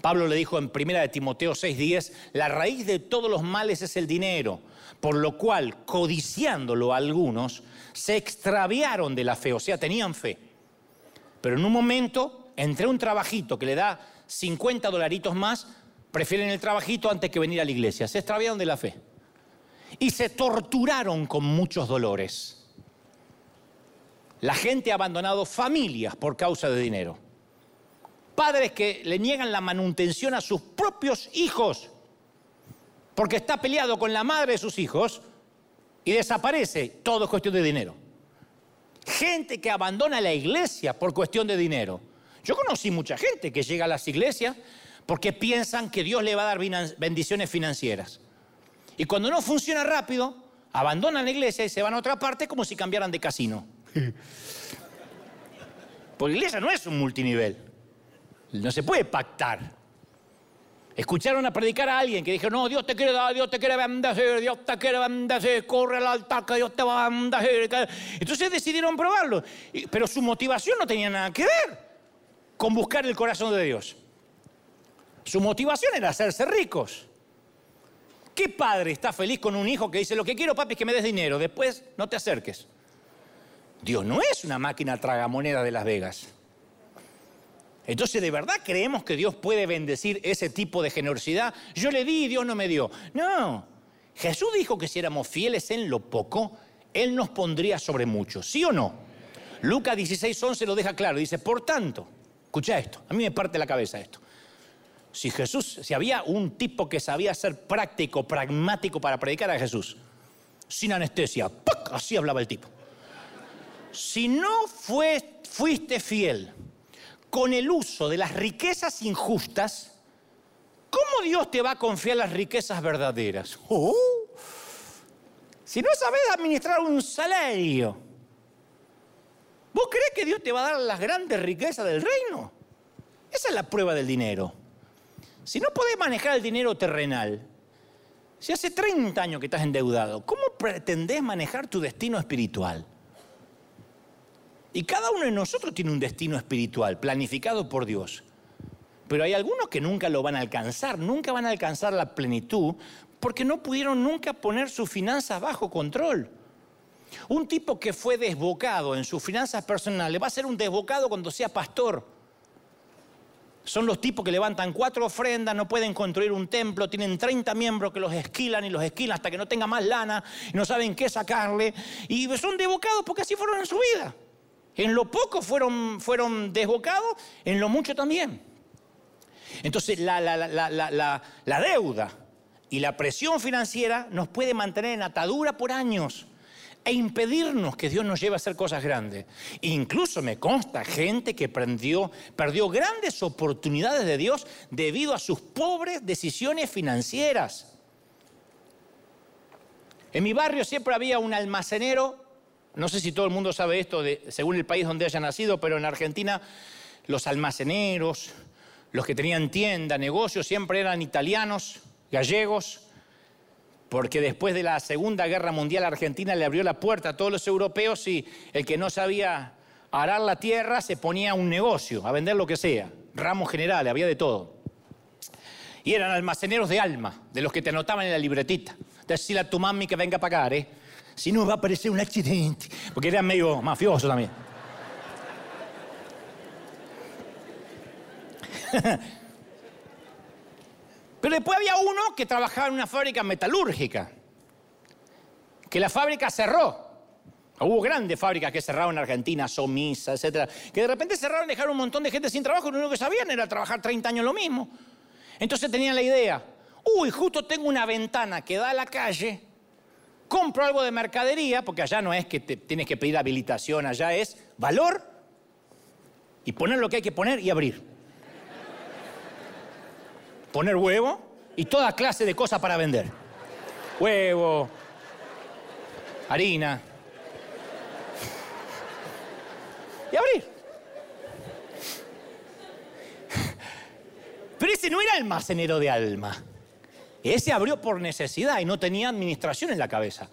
Pablo le dijo en 1 de Timoteo 6:10, la raíz de todos los males es el dinero, por lo cual, codiciándolo algunos, se extraviaron de la fe, o sea, tenían fe pero en un momento, entre un trabajito que le da 50 dolaritos más, prefieren el trabajito antes que venir a la iglesia. Se extraviaron de la fe. Y se torturaron con muchos dolores. La gente ha abandonado familias por causa de dinero. Padres que le niegan la manutención a sus propios hijos porque está peleado con la madre de sus hijos y desaparece. Todo es cuestión de dinero gente que abandona la iglesia por cuestión de dinero. Yo conocí mucha gente que llega a las iglesias porque piensan que Dios le va a dar bendiciones financieras. Y cuando no funciona rápido, abandonan la iglesia y se van a otra parte como si cambiaran de casino. Porque la iglesia no es un multinivel. No se puede pactar. Escucharon a predicar a alguien que dijo, no, Dios te quiere dar, Dios te quiere bendecir, Dios te quiere bendecir, corre al altar que Dios te va a bendecir. Entonces decidieron probarlo. Pero su motivación no tenía nada que ver con buscar el corazón de Dios. Su motivación era hacerse ricos. ¿Qué padre está feliz con un hijo que dice, lo que quiero papi es que me des dinero, después no te acerques? Dios no es una máquina tragamoneda de Las Vegas. Entonces, ¿de verdad creemos que Dios puede bendecir ese tipo de generosidad? Yo le di y Dios no me dio. No. Jesús dijo que si éramos fieles en lo poco, Él nos pondría sobre mucho. ¿Sí o no? Lucas 16, 11 lo deja claro. Dice, por tanto, escucha esto, a mí me parte la cabeza esto. Si Jesús, si había un tipo que sabía ser práctico, pragmático para predicar a Jesús, sin anestesia, así hablaba el tipo. Si no fuiste fiel con el uso de las riquezas injustas, ¿cómo Dios te va a confiar las riquezas verdaderas? Oh. si no sabes administrar un salario, ¿vos crees que Dios te va a dar las grandes riquezas del reino? Esa es la prueba del dinero. Si no podés manejar el dinero terrenal, si hace 30 años que estás endeudado, ¿cómo pretendés manejar tu destino espiritual? Y cada uno de nosotros tiene un destino espiritual planificado por Dios. Pero hay algunos que nunca lo van a alcanzar, nunca van a alcanzar la plenitud porque no pudieron nunca poner sus finanzas bajo control. Un tipo que fue desbocado en sus finanzas personales va a ser un desbocado cuando sea pastor. Son los tipos que levantan cuatro ofrendas, no pueden construir un templo, tienen 30 miembros que los esquilan y los esquilan hasta que no tenga más lana y no saben qué sacarle. Y son desbocados porque así fueron en su vida. En lo poco fueron, fueron desbocados, en lo mucho también. Entonces la, la, deuda y la presión financiera nos puede mantener en atadura por años e impedirnos que Dios nos lleve a hacer cosas grandes. Incluso me consta gente que perdió grandes oportunidades de Dios debido a sus pobres decisiones financieras. En mi barrio siempre había un almacenero no sé si todo el mundo sabe esto según el país donde haya nacido, pero en Argentina los almaceneros, los que tenían tienda, negocios, siempre eran italianos, gallegos, porque después de la Segunda Guerra Mundial Argentina le abrió la puerta a todos los europeos y el que no sabía arar la tierra se ponía a un negocio, a vender lo que sea, ramos generales, había de todo. Y eran almaceneros de alma, de los que te anotaban en la libretita. Decirle a tu mami que venga a pagar, ¿eh? Si no va a aparecer un accidente, porque era medio mafioso también. Pero después había uno que trabajaba en una fábrica metalúrgica, que la fábrica cerró. Hubo grandes fábricas que cerraron en Argentina, Somisa, etc. Que de repente cerraron y dejaron un montón de gente sin trabajo y lo único que sabían era trabajar 30 años lo mismo. Entonces tenían la idea, uy, justo tengo una ventana que da a la calle, compro algo de mercadería, porque allá no es que te tienes que pedir habilitación, allá es valor y poner lo que hay que poner y abrir. Poner huevo y toda clase de cosas para vender. Huevo, harina. Y abrir. Pero ese no era almacenero de alma. Ese abrió por necesidad y no tenía administración en la cabeza.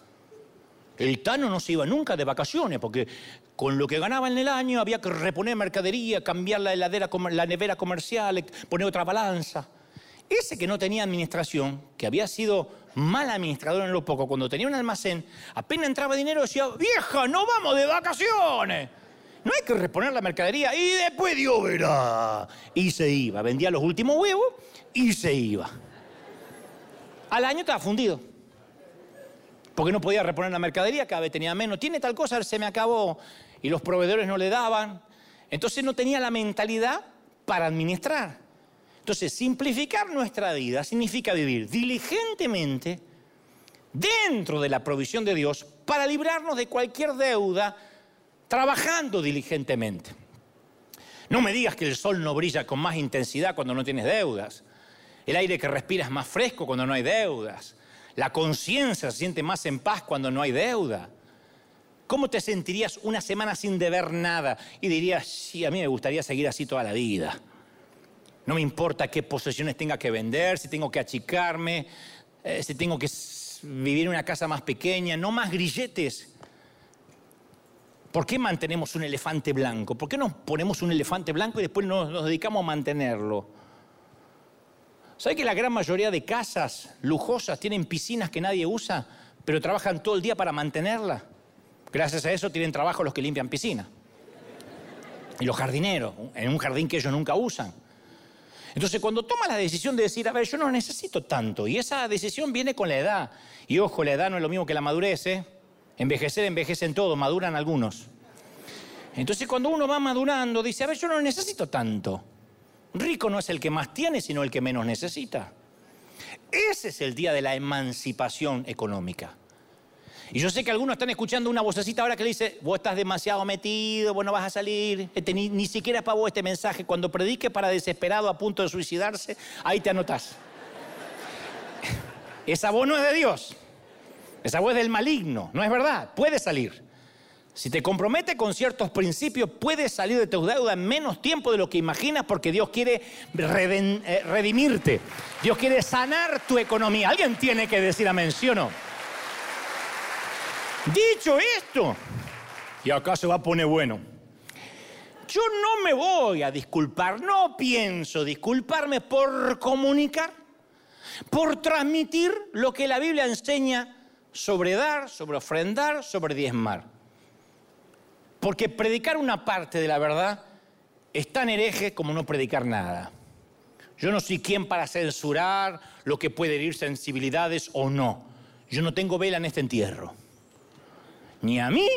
El Tano no se iba nunca de vacaciones porque con lo que ganaba en el año había que reponer mercadería, cambiar la heladera, la nevera comercial, poner otra balanza. Ese que no tenía administración, que había sido mal administrador en lo poco, cuando tenía un almacén, apenas entraba dinero decía, vieja, no vamos de vacaciones. No hay que reponer la mercadería y después Dios verá. Y se iba, vendía los últimos huevos y se iba. Al año estaba fundido. Porque no podía reponer la mercadería, cada vez tenía menos. Tiene tal cosa, se me acabó. Y los proveedores no le daban. Entonces no tenía la mentalidad para administrar. Entonces, simplificar nuestra vida significa vivir diligentemente dentro de la provisión de Dios para librarnos de cualquier deuda trabajando diligentemente. No me digas que el sol no brilla con más intensidad cuando no tienes deudas. El aire que respiras es más fresco cuando no hay deudas. La conciencia se siente más en paz cuando no hay deuda. ¿Cómo te sentirías una semana sin deber nada? Y dirías, sí, a mí me gustaría seguir así toda la vida. No me importa qué posesiones tenga que vender, si tengo que achicarme, eh, si tengo que vivir en una casa más pequeña, no más grilletes. ¿Por qué mantenemos un elefante blanco? ¿Por qué nos ponemos un elefante blanco y después nos, nos dedicamos a mantenerlo? ¿Sabe que la gran mayoría de casas lujosas tienen piscinas que nadie usa, pero trabajan todo el día para mantenerla? Gracias a eso tienen trabajo los que limpian piscinas. Y los jardineros, en un jardín que ellos nunca usan. Entonces, cuando toma la decisión de decir, a ver, yo no necesito tanto, y esa decisión viene con la edad, y ojo, la edad no es lo mismo que la madurez, ¿eh? envejecer, envejecen todos, maduran algunos. Entonces, cuando uno va madurando, dice, a ver, yo no necesito tanto. Rico no es el que más tiene, sino el que menos necesita. Ese es el día de la emancipación económica. Y yo sé que algunos están escuchando una vocecita ahora que le dice, vos estás demasiado metido, vos no vas a salir, este, ni, siquiera es para vos este mensaje. Cuando predique para desesperado a punto de suicidarse, ahí te anotás. Esa voz no es de Dios, esa voz es del maligno, no es verdad, puede salir. Si te compromete con ciertos principios, puedes salir de tus deudas en menos tiempo de lo que imaginas porque Dios quiere eh, redimirte. Dios quiere sanar tu economía. Alguien tiene que decir amén, ¿sí o no? Dicho esto, y acá se va a poner bueno, yo no me voy a disculpar, no pienso disculparme por comunicar, por transmitir lo que la Biblia enseña sobre dar, sobre ofrendar, sobre diezmar. Porque predicar una parte de la verdad es tan hereje como no predicar nada. Yo no soy quien para censurar lo que puede herir sensibilidades o no. Yo no tengo vela en este entierro. Ni a mí,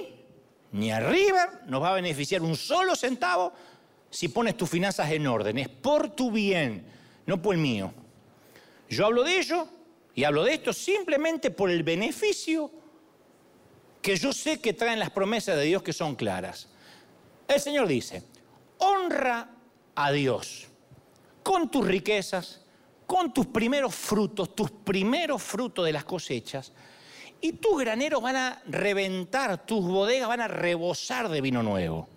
ni a River nos va a beneficiar un solo centavo si pones tus finanzas en orden. Es por tu bien, no por el mío. Yo hablo de ello y hablo de esto simplemente por el beneficio que yo sé que traen las promesas de Dios que son claras. El Señor dice, honra a Dios con tus riquezas, con tus primeros frutos, tus primeros frutos de las cosechas, y tus graneros van a reventar, tus bodegas van a rebosar de vino nuevo.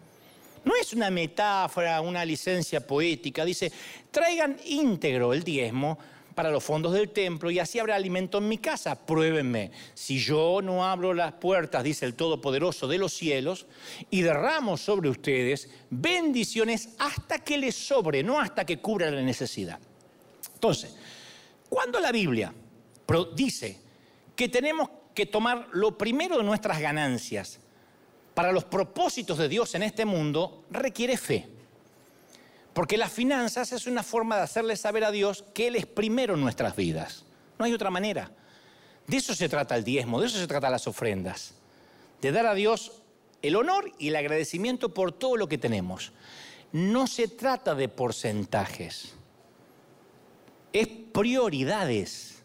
No es una metáfora, una licencia poética. Dice, traigan íntegro el diezmo para los fondos del templo y así habrá alimento en mi casa. Pruébenme. Si yo no abro las puertas, dice el Todopoderoso de los cielos, y derramo sobre ustedes bendiciones hasta que les sobre, no hasta que cubra la necesidad. Entonces, cuando la Biblia dice que tenemos que tomar lo primero de nuestras ganancias para los propósitos de Dios en este mundo requiere fe. Porque las finanzas es una forma de hacerle saber a Dios que Él es primero en nuestras vidas. No hay otra manera. De eso se trata el diezmo, de eso se trata las ofrendas. De dar a Dios el honor y el agradecimiento por todo lo que tenemos. No se trata de porcentajes, es prioridades.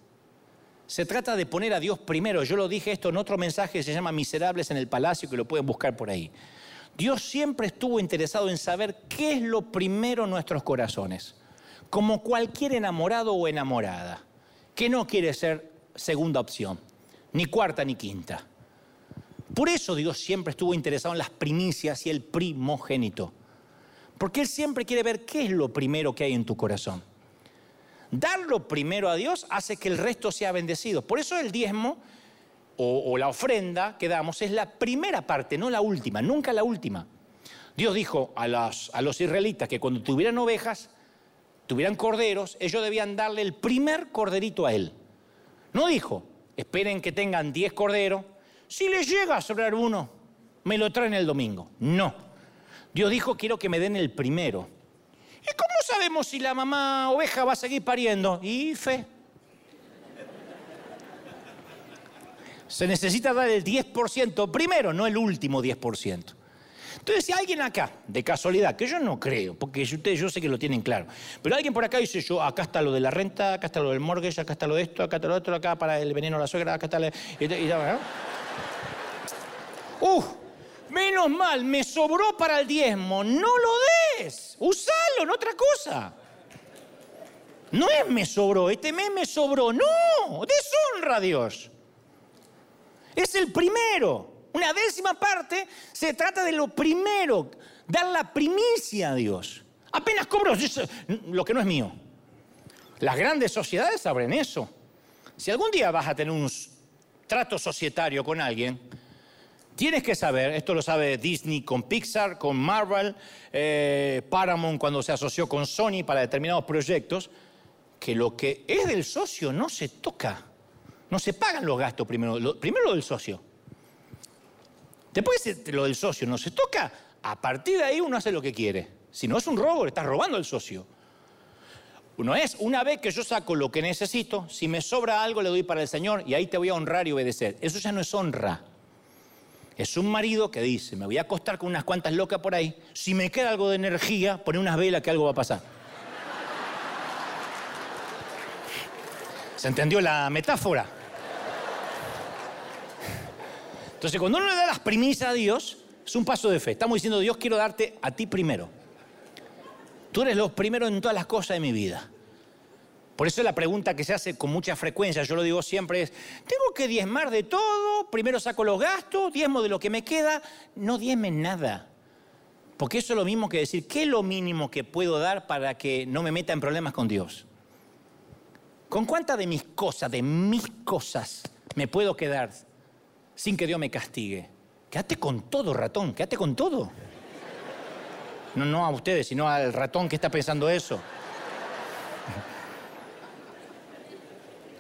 Se trata de poner a Dios primero. Yo lo dije esto en otro mensaje se llama Miserables en el Palacio, que lo pueden buscar por ahí. Dios siempre estuvo interesado en saber qué es lo primero en nuestros corazones, como cualquier enamorado o enamorada, que no quiere ser segunda opción, ni cuarta ni quinta. Por eso Dios siempre estuvo interesado en las primicias y el primogénito, porque Él siempre quiere ver qué es lo primero que hay en tu corazón. Darlo primero a Dios hace que el resto sea bendecido. Por eso el diezmo o, la ofrenda que damos es la primera parte, no la última, nunca la última. Dios dijo a los, a los israelitas que cuando tuvieran ovejas, tuvieran corderos, ellos debían darle el primer corderito a él. No dijo, esperen que tengan diez corderos, si les llega a sobrar uno, me lo traen el domingo. No. Dios dijo, quiero que me den el primero. ¿Y cómo sabemos si la mamá oveja va a seguir pariendo? Y fe. Se necesita dar el 10% primero, no el último 10%. Entonces, si alguien acá, de casualidad, que yo no creo, porque ustedes yo sé que lo tienen claro, pero alguien por acá dice yo, acá está lo de la renta, acá está lo del mortgage, acá está lo de esto, acá está lo otro, acá para el veneno a la suegra, acá está... La... Y, y, menos mal, me sobró para el diezmo. No lo des, usalo en otra cosa. No es me sobró, este mes me sobró. No, deshonra a Dios. Es el primero. Una décima parte se trata de lo primero, dar la primicia a Dios. Apenas cobro lo que no es mío. Las grandes sociedades saben eso. Si algún día vas a tener un trato societario con alguien, tienes que saber, esto lo sabe Disney con Pixar, con Marvel, eh, Paramount cuando se asoció con Sony para determinados proyectos, que lo que es del socio no se toca. No se pagan los gastos primero, primero lo del socio. Después lo del socio no se toca, a partir de ahí uno hace lo que quiere. Si no es un robo, le estás robando al socio. Uno es, una vez que yo saco lo que necesito, si me sobra algo le doy para el Señor y ahí te voy a honrar y obedecer. Eso ya no es honra. Es un marido que dice, me voy a acostar con unas cuantas locas por ahí, si me queda algo de energía, pone unas velas que algo va a pasar. ¿Se entendió la metáfora? Entonces, cuando uno le da las primicias a Dios, es un paso de fe. Estamos diciendo, Dios, quiero darte a ti primero. Tú eres lo primero en todas las cosas de mi vida. Por eso la pregunta que se hace con mucha frecuencia, yo lo digo siempre, es, ¿tengo que diezmar de todo? Primero saco los gastos, diezmo de lo que me queda, no diezme nada. Porque eso es lo mismo que decir, ¿qué es lo mínimo que puedo dar para que no me meta en problemas con Dios? ¿Con cuántas de mis cosas, de mis cosas, me puedo quedar sin que Dios me castigue? Quédate con todo, ratón, quédate con todo. No, no a ustedes, sino al ratón que está pensando eso.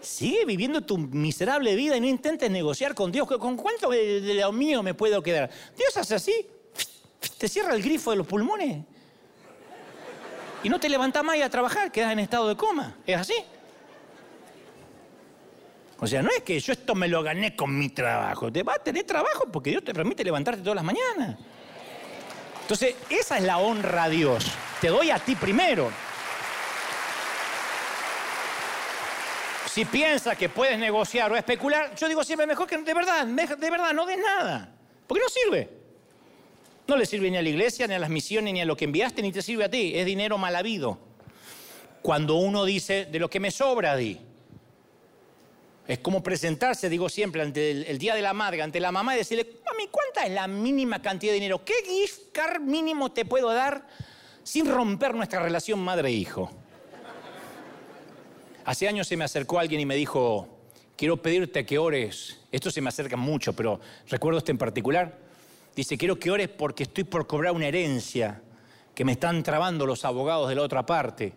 Sigue viviendo tu miserable vida y no intentes negociar con Dios. ¿Con cuánto de lo mío me puedo quedar? Dios hace así, te cierra el grifo de los pulmones y no te levantas más a trabajar, quedas en estado de coma. ¿Es así? O sea, no es que yo esto me lo gané con mi trabajo. Te vas a tener trabajo porque Dios te permite levantarte todas las mañanas. Entonces, esa es la honra a Dios. Te doy a ti primero. Si piensas que puedes negociar o especular, yo digo siempre mejor que de verdad, de verdad, no des nada. Porque no sirve. No le sirve ni a la iglesia, ni a las misiones, ni a lo que enviaste, ni te sirve a ti. Es dinero mal habido. Cuando uno dice, de lo que me sobra, di. Es como presentarse, digo siempre, ante el, Día de la Madre, ante la mamá y decirle, mami, ¿cuánta es la mínima cantidad de dinero? ¿Qué gift card mínimo te puedo dar sin romper nuestra relación madre-hijo? Hace años se me acercó alguien y me dijo, quiero pedirte que ores. Esto se me acerca mucho, pero recuerdo este en particular. Dice, quiero que ores porque estoy por cobrar una herencia que me están trabando los abogados de la otra parte.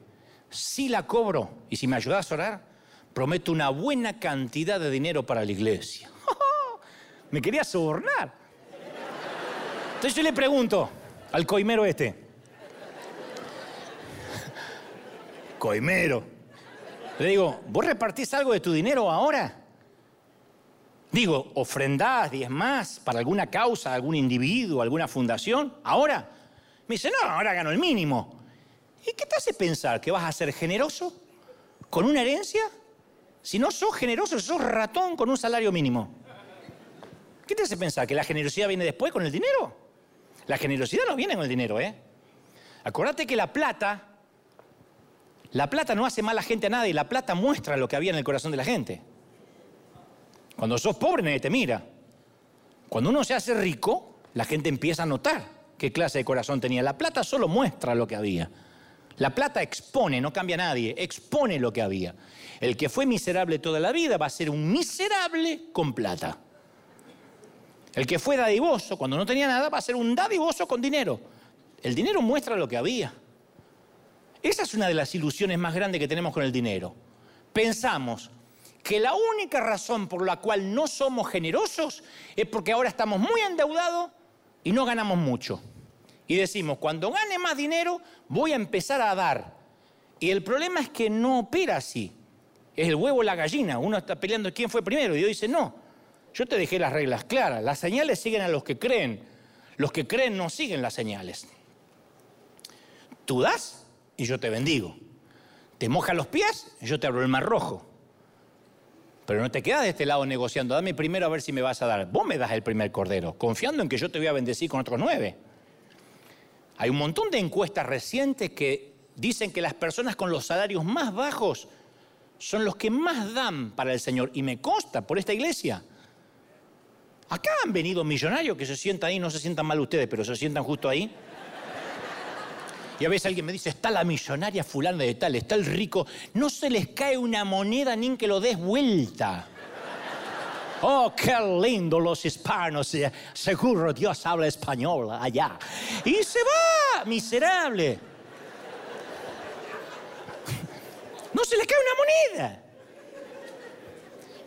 Si la cobro y si me ayudas a orar, prometo una buena cantidad de dinero para la iglesia. Me quería sobornar. Entonces yo le pregunto al coimero este. Coimero. Le digo, ¿vos repartís algo de tu dinero ahora? Digo, ¿ofrendás diez más para alguna causa, algún individuo, alguna fundación? ¿Ahora? Me dice, no, ahora gano el mínimo. ¿Y qué te hace pensar? ¿Que vas a ser generoso? ¿Con una herencia? Si no sos generoso, sos ratón con un salario mínimo. ¿Qué te hace pensar? ¿Que la generosidad viene después con el dinero? La generosidad no viene con el dinero, ¿eh? Acordate que la plata, la plata no hace mal a gente a nadie, la plata muestra lo que había en el corazón de la gente. Cuando sos pobre nadie te mira. Cuando uno se hace rico, la gente empieza a notar qué clase de corazón tenía. La plata solo muestra lo que había. La plata expone, no cambia a nadie, expone lo que había. El que fue miserable toda la vida va a ser un miserable con plata. El que fue dadivoso cuando no tenía nada va a ser un dadivoso con dinero. El dinero muestra lo que había. Esa es una de las ilusiones más grandes que tenemos con el dinero. Pensamos que la única razón por la cual no somos generosos es porque ahora estamos muy endeudados y no ganamos mucho. Y decimos, cuando gane más dinero voy a empezar a dar. Y el problema es que no opera así es el huevo o la gallina. Uno está peleando quién fue primero y Dios dice, no, yo te dejé las reglas claras. Las señales siguen a los que creen. Los que creen no siguen las señales. Tú das y yo te bendigo. Te mojas los pies yo te abro el mar rojo. Pero no te quedas de este lado negociando, dame primero a ver si me vas a dar. Vos me das el primer cordero, confiando en que yo te voy a bendecir con otros nueve. Hay un montón de encuestas recientes que dicen que las personas con los salarios más bajos son los que más dan para el Señor. Y me consta por esta iglesia. Acá han venido millonarios que se sientan ahí, no se sientan mal ustedes, pero se sientan justo ahí. Y a veces alguien me dice, está la millonaria fulana de tal, está el rico. No se les cae una moneda ni que lo des vuelta. Oh, qué lindo los hispanos. Eh, seguro Dios habla español allá. Y se va, miserable. No se les cae una moneda.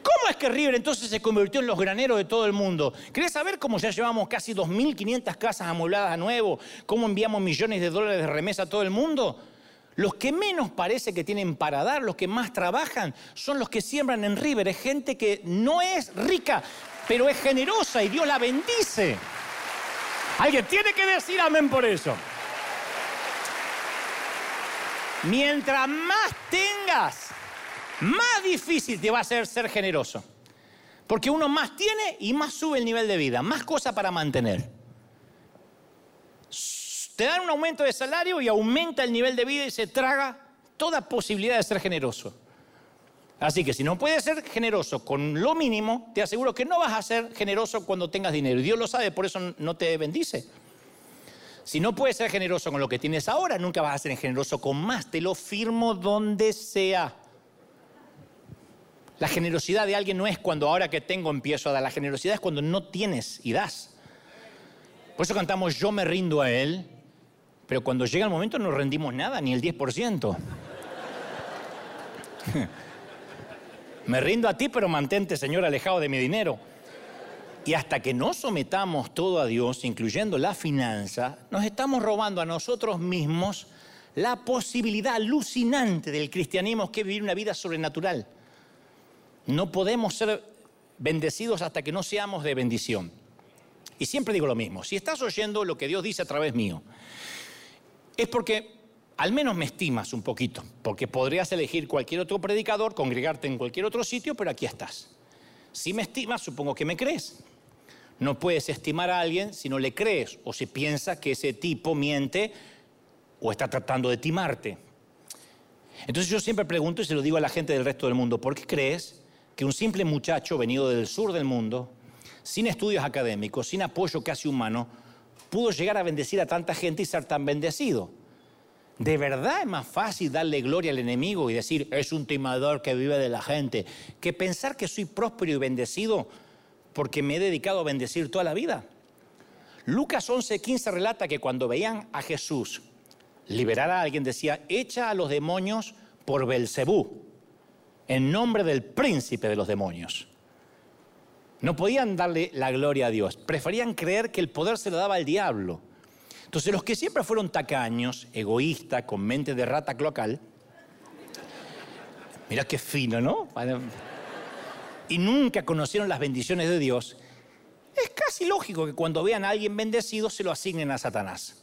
¿Cómo es que River entonces se convirtió en los graneros de todo el mundo? ¿Querés saber cómo ya llevamos casi 2.500 casas amuebladas a nuevo? ¿Cómo enviamos millones de dólares de remesa a todo el mundo? Los que menos parece que tienen para dar, los que más trabajan, son los que siembran en River. Es gente que no es rica, pero es generosa y Dios la bendice. Alguien tiene que decir amén por eso. Mientras más tengas, más difícil te va a ser ser generoso. Porque uno más tiene y más sube el nivel de vida, más cosas para mantener. Te dan un aumento de salario y aumenta el nivel de vida y se traga toda posibilidad de ser generoso. Así que si no puedes ser generoso con lo mínimo, te aseguro que no vas a ser generoso cuando tengas dinero. Dios lo sabe, por eso no te bendice. Si no puedes ser generoso con lo que tienes ahora, nunca vas a ser generoso con más. Te lo firmo donde sea. La generosidad de alguien no es cuando ahora que tengo empiezo a dar. La generosidad es cuando no tienes y das. Por eso cantamos yo me rindo a Él, pero cuando llega el momento no rendimos nada, ni el 10%. me rindo a ti, pero mantente, Señor, alejado de mi dinero. Y hasta que no sometamos todo a Dios, incluyendo la finanza, nos estamos robando a nosotros mismos la posibilidad alucinante del cristianismo que es vivir una vida sobrenatural. No podemos ser bendecidos hasta que no seamos de bendición. Y siempre digo lo mismo, si estás oyendo lo que Dios dice a través mío, es porque al menos me estimas un poquito, porque podrías elegir cualquier otro predicador, congregarte en cualquier otro sitio, pero aquí estás. Si me estimas, supongo que me crees. No puedes estimar a alguien si no le crees o si piensas que ese tipo miente o está tratando de timarte. Entonces yo siempre pregunto y se lo digo a la gente del resto del mundo, ¿por qué crees que un simple muchacho venido del sur del mundo, sin estudios académicos, sin apoyo casi humano, pudo llegar a bendecir a tanta gente y ser tan bendecido. ¿De verdad es más fácil darle gloria al enemigo y decir, es un timador que vive de la gente, que pensar que soy próspero y bendecido porque me he dedicado a bendecir toda la vida? Lucas 11:15 relata que cuando veían a Jesús liberar a alguien, decía, echa a los demonios por Belcebú en nombre del príncipe de los demonios. No podían darle la gloria a Dios, preferían creer que el poder se lo daba al diablo. Entonces los que siempre fueron tacaños, egoístas, con mente de rata cloacal, mira qué fino, ¿no? Y nunca conocieron las bendiciones de Dios, es casi lógico que cuando vean a alguien bendecido se lo asignen a Satanás.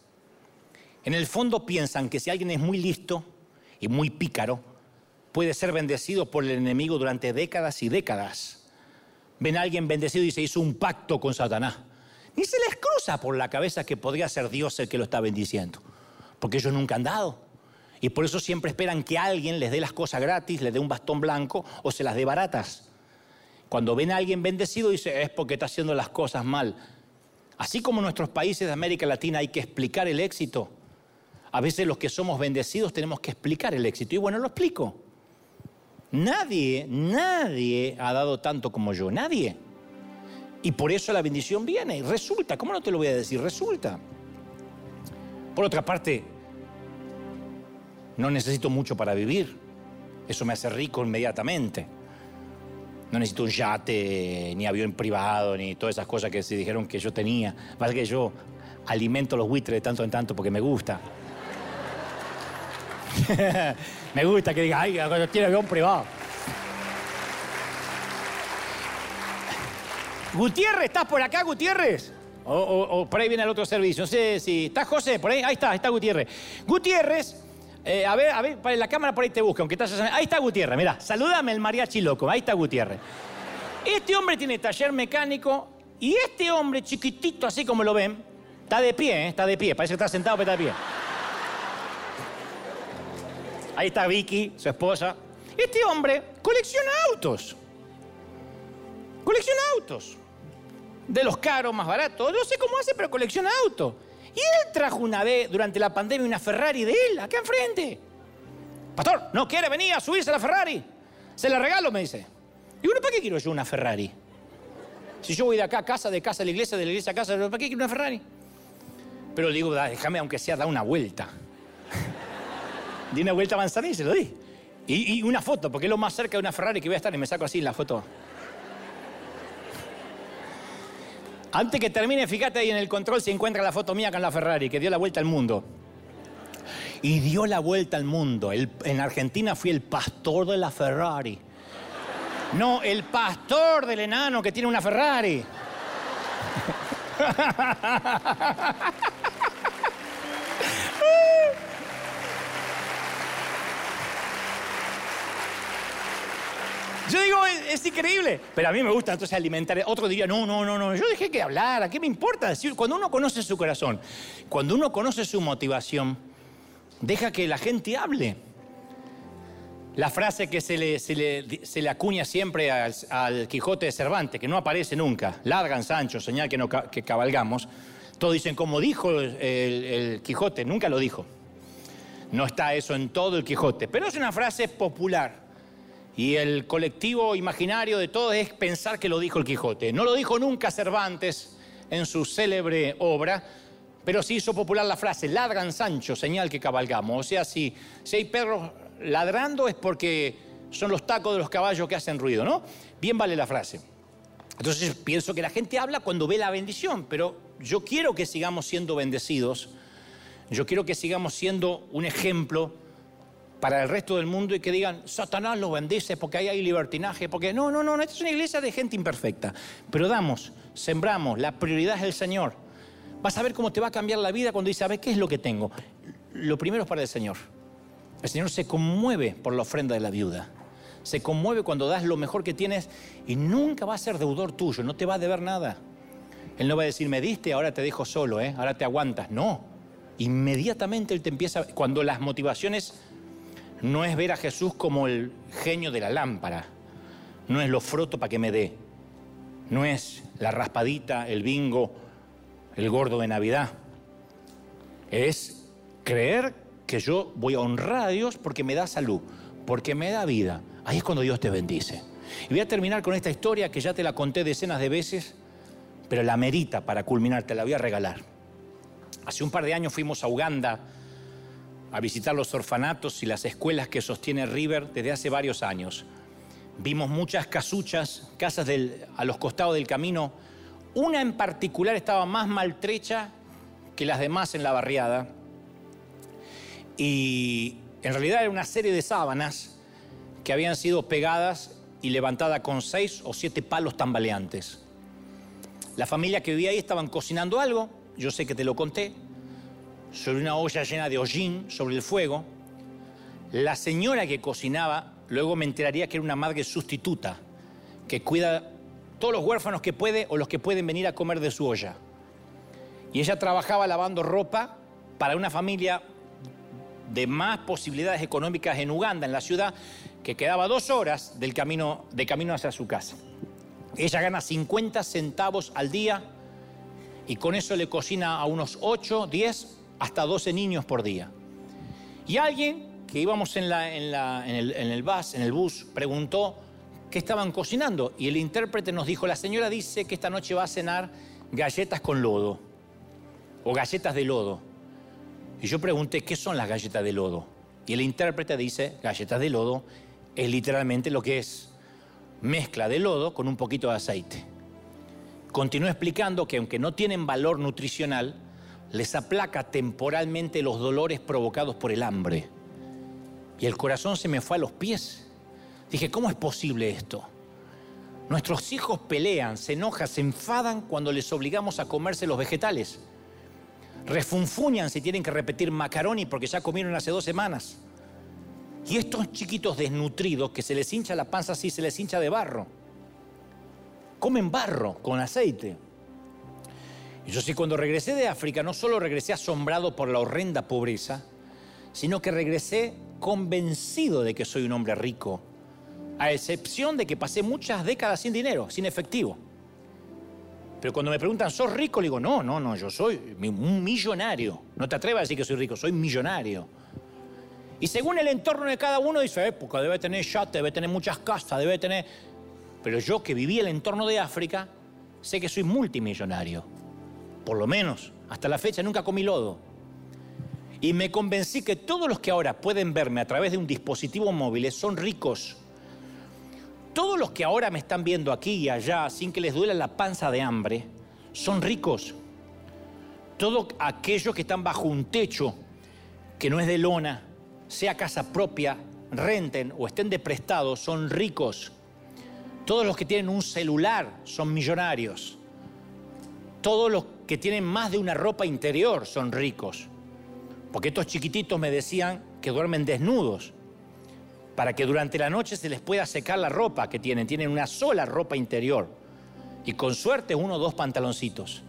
En el fondo piensan que si alguien es muy listo y muy pícaro, puede ser bendecido por el enemigo durante décadas y décadas. Ven a alguien bendecido y se hizo un pacto con Satanás. Ni se les cruza por la cabeza que podría ser Dios el que lo está bendiciendo, porque ellos nunca han dado. Y por eso siempre esperan que alguien les dé las cosas gratis, les dé un bastón blanco o se las dé baratas. Cuando ven a alguien bendecido, dice, es porque está haciendo las cosas mal. Así como en nuestros países de América Latina hay que explicar el éxito, a veces los que somos bendecidos tenemos que explicar el éxito. Y bueno, lo explico. Nadie, nadie ha dado tanto como yo, nadie. Y por eso la bendición viene. Resulta, ¿cómo no te lo voy a decir? Resulta. Por otra parte, no necesito mucho para vivir. Eso me hace rico inmediatamente. No necesito un yate, ni avión privado, ni todas esas cosas que se dijeron que yo tenía. Más que yo alimento los buitres de tanto en tanto porque me gusta. Me gusta que diga, ay, tiene avión privado. Gutiérrez, ¿estás por acá, Gutiérrez? O, por ahí viene el otro servicio. No sé si. ¿Está José? Por ahí. Ahí está, está Gutiérrez. Gutiérrez Eh, a ver, a ver, para la cámara por ahí te busca, aunque estás... Ahí está Gutiérrez, mira, salúdame el mariachi loco, ahí está Gutiérrez. Este hombre tiene taller mecánico y este hombre chiquitito, así como lo ven, está de pie, ¿eh? está de pie, parece que está sentado, pero está de pie. Ahí está Vicky, su esposa. Este hombre colecciona autos. Colecciona autos. De los caros, más baratos. No sé cómo hace, pero colecciona autos. Y él trajo una vez, durante la pandemia, una Ferrari de él, acá enfrente. Pastor, ¿no quiere venir a subirse a la Ferrari? Se la regalo, me dice. Y bueno, ¿para qué quiero yo una Ferrari? Si yo voy de acá casa, de casa a la iglesia, de la iglesia a casa, ¿para qué quiero una Ferrari? Pero digo, déjame aunque sea dar una vuelta. Di una vuelta a y se lo di. Y, y, una foto, porque es lo más cerca de una Ferrari que voy a estar y me saco así la foto. Antes que termine, fíjate ahí en el control si encuentra la foto mía con la Ferrari, que dio la vuelta al mundo. Y dio la vuelta al mundo. en Argentina fui el pastor de la Ferrari. No, el pastor del enano que tiene una Ferrari. Yo digo, es, increíble. Pero a mí me gusta entonces alimentar. Otro diría, no, no, no, no. Yo dejé que hablar. ¿A qué me importa decir? Cuando uno conoce su corazón, cuando uno conoce su motivación, deja que la gente hable. La frase que se le, se le, acuña siempre al, Quijote de Cervantes, que no aparece nunca. Largan, Sancho, señal que, no, que cabalgamos. Todos dicen, como dijo el Quijote, nunca lo dijo. No está eso en todo el Quijote, pero es una frase popular. Y el colectivo imaginario de todos es pensar que lo dijo el Quijote. No lo dijo nunca Cervantes en su célebre obra, pero sí hizo popular la frase, ladran Sancho, señal que cabalgamos. O sea, si, si hay perros ladrando es porque son los tacos de los caballos que hacen ruido, ¿no? Bien vale la frase. Entonces pienso que la gente habla cuando ve la bendición, pero yo quiero que sigamos siendo bendecidos, yo quiero que sigamos siendo un ejemplo para el resto del mundo y que digan, Satanás lo bendice porque ahí hay libertinaje, porque no, no, no, esta es una iglesia de gente imperfecta. Pero damos, sembramos, la prioridad es el Señor. Vas a ver cómo te va a cambiar la vida cuando dices, a ver, ¿qué es lo que tengo? Lo primero es para el Señor. El Señor se conmueve por la ofrenda de la viuda. Se conmueve cuando das lo mejor que tienes y nunca va a ser deudor tuyo, no te va a deber nada. Él no va a decir, me diste, ahora te dejo solo, ¿eh? ahora te aguantas. No. Inmediatamente Él te empieza, cuando las motivaciones no es ver a Jesús como el genio de la lámpara, no es lo froto para que me dé, no es la raspadita, el bingo, el gordo de Navidad. Es creer que yo voy a honrar a Dios porque me da salud, porque me da vida. Ahí es cuando Dios te bendice. Y voy a terminar con esta historia que ya te la conté decenas de veces, pero la merita para culminar, te la voy a regalar. Hace un par de años fuimos a Uganda a visitar los orfanatos y las escuelas que sostiene River desde hace varios años. Vimos muchas casuchas, casas a los costados del camino. Una en particular estaba más maltrecha que las demás en la barriada. Y en realidad era una serie de sábanas que habían sido pegadas y levantadas con seis o siete palos tambaleantes. La familia que vivía ahí estaban cocinando algo, yo sé que te lo conté, sobre una olla llena de hollín sobre el fuego. La señora que cocinaba, luego me enteraría que era una madre sustituta, que cuida todos los huérfanos que puede o los que pueden venir a comer de su olla. Y ella trabajaba lavando ropa para una familia de más posibilidades económicas en Uganda, en la ciudad, que quedaba dos horas del camino, de camino hacia su casa. Ella gana 50 centavos al día y con eso le cocina a unos 8, 10 hasta 12 niños por día. Y alguien que íbamos en, el, bus, en el bus, preguntó qué estaban cocinando. Y el intérprete nos dijo, la señora dice que esta noche va a cenar galletas con lodo o galletas de lodo. Y yo pregunté, ¿qué son las galletas de lodo? Y el intérprete dice, galletas de lodo es literalmente lo que es mezcla de lodo con un poquito de aceite. Continuó explicando que aunque no tienen valor nutricional, les aplaca temporalmente los dolores provocados por el hambre. Y el corazón se me fue a los pies. Dije, ¿cómo es posible esto? Nuestros hijos pelean, se enojan, se enfadan cuando les obligamos a comerse los vegetales. refunfuñan si tienen que repetir macaroni porque ya comieron hace dos semanas. Y estos chiquitos desnutridos que se les hincha la panza así, se les hincha de barro. Comen barro con aceite. Y yo sí, cuando regresé de África, no solo regresé asombrado por la horrenda pobreza, sino que regresé convencido de que soy un hombre rico, a excepción de que pasé muchas décadas sin dinero, sin efectivo. Pero cuando me preguntan, ¿sos rico? Le digo, no, no, no, yo soy un millonario. No te atrevas a decir que soy rico, soy millonario. Y según el entorno de cada uno dice, época, debe tener yate, debe tener muchas casas, debe tener... Pero yo que viví el entorno de África, sé que soy multimillonario. Por lo menos, hasta la fecha nunca comí lodo. Y me convencí que todos los que ahora pueden verme a través de un dispositivo móvil son ricos. Todos los que ahora me están viendo aquí y allá sin que les duela la panza de hambre, son ricos. Todos aquellos que están bajo un techo que no es de lona, sea casa propia, renten o estén de prestado, son ricos. Todos los que tienen un celular son millonarios. Todos los que tienen más de una ropa interior son ricos. Porque estos chiquititos me decían que duermen desnudos para que durante la noche se les pueda secar la ropa que tienen. Tienen una sola ropa interior y con suerte uno o dos pantaloncitos.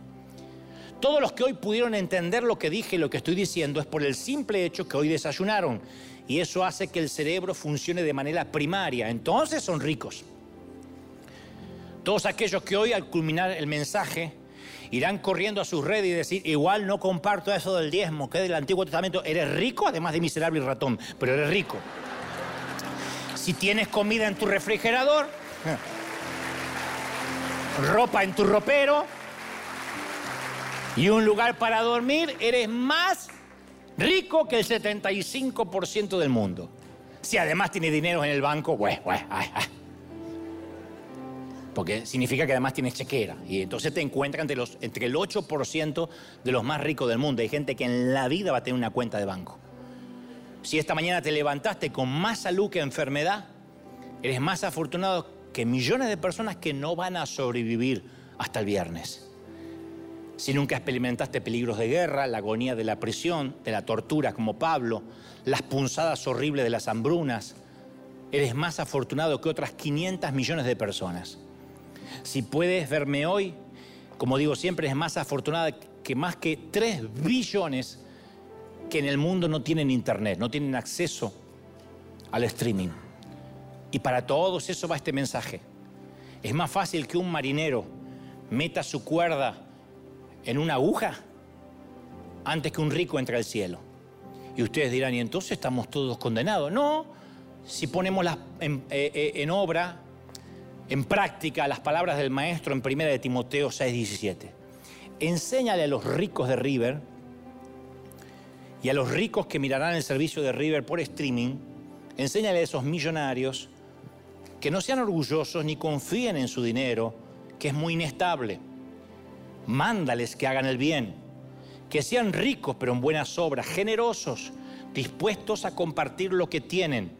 Todos los que hoy pudieron entender lo que dije y lo que estoy diciendo es por el simple hecho que hoy desayunaron y eso hace que el cerebro funcione de manera primaria. Entonces son ricos. Todos aquellos que hoy al culminar el mensaje irán corriendo a sus redes y decir, igual no comparto eso del diezmo, que es del Antiguo Testamento, eres rico, además de miserable y ratón, pero eres rico. Si tienes comida en tu refrigerador, ropa en tu ropero y un lugar para dormir, eres más rico que el 75% del mundo. Si además tienes dinero en el banco, pues, pues, porque significa que además tienes chequera. Y entonces te encuentras entre, los, entre el 8% de los más ricos del mundo. Hay gente que en la vida va a tener una cuenta de banco. Si esta mañana te levantaste con más salud que enfermedad, eres más afortunado que millones de personas que no van a sobrevivir hasta el viernes. Si nunca experimentaste peligros de guerra, la agonía de la prisión, de la tortura como Pablo, las punzadas horribles de las hambrunas, eres más afortunado que otras 500 millones de personas. Si puedes verme hoy, como digo siempre, es más afortunada que más que 3 billones que en el mundo no tienen internet, no tienen acceso al streaming. Y para todos eso va este mensaje. Es más fácil que un marinero meta su cuerda en una aguja antes que un rico entre al cielo. Y ustedes dirán, ¿y entonces estamos todos condenados? No, si ponemos en, eh, eh, en obra en práctica las palabras del maestro en 1 de Timoteo 6:17. Enséñale a los ricos de River y a los ricos que mirarán el servicio de River por streaming, enséñale a esos millonarios que no sean orgullosos ni confíen en su dinero, que es muy inestable. Mándales que hagan el bien, que sean ricos pero en buenas obras, generosos, dispuestos a compartir lo que tienen,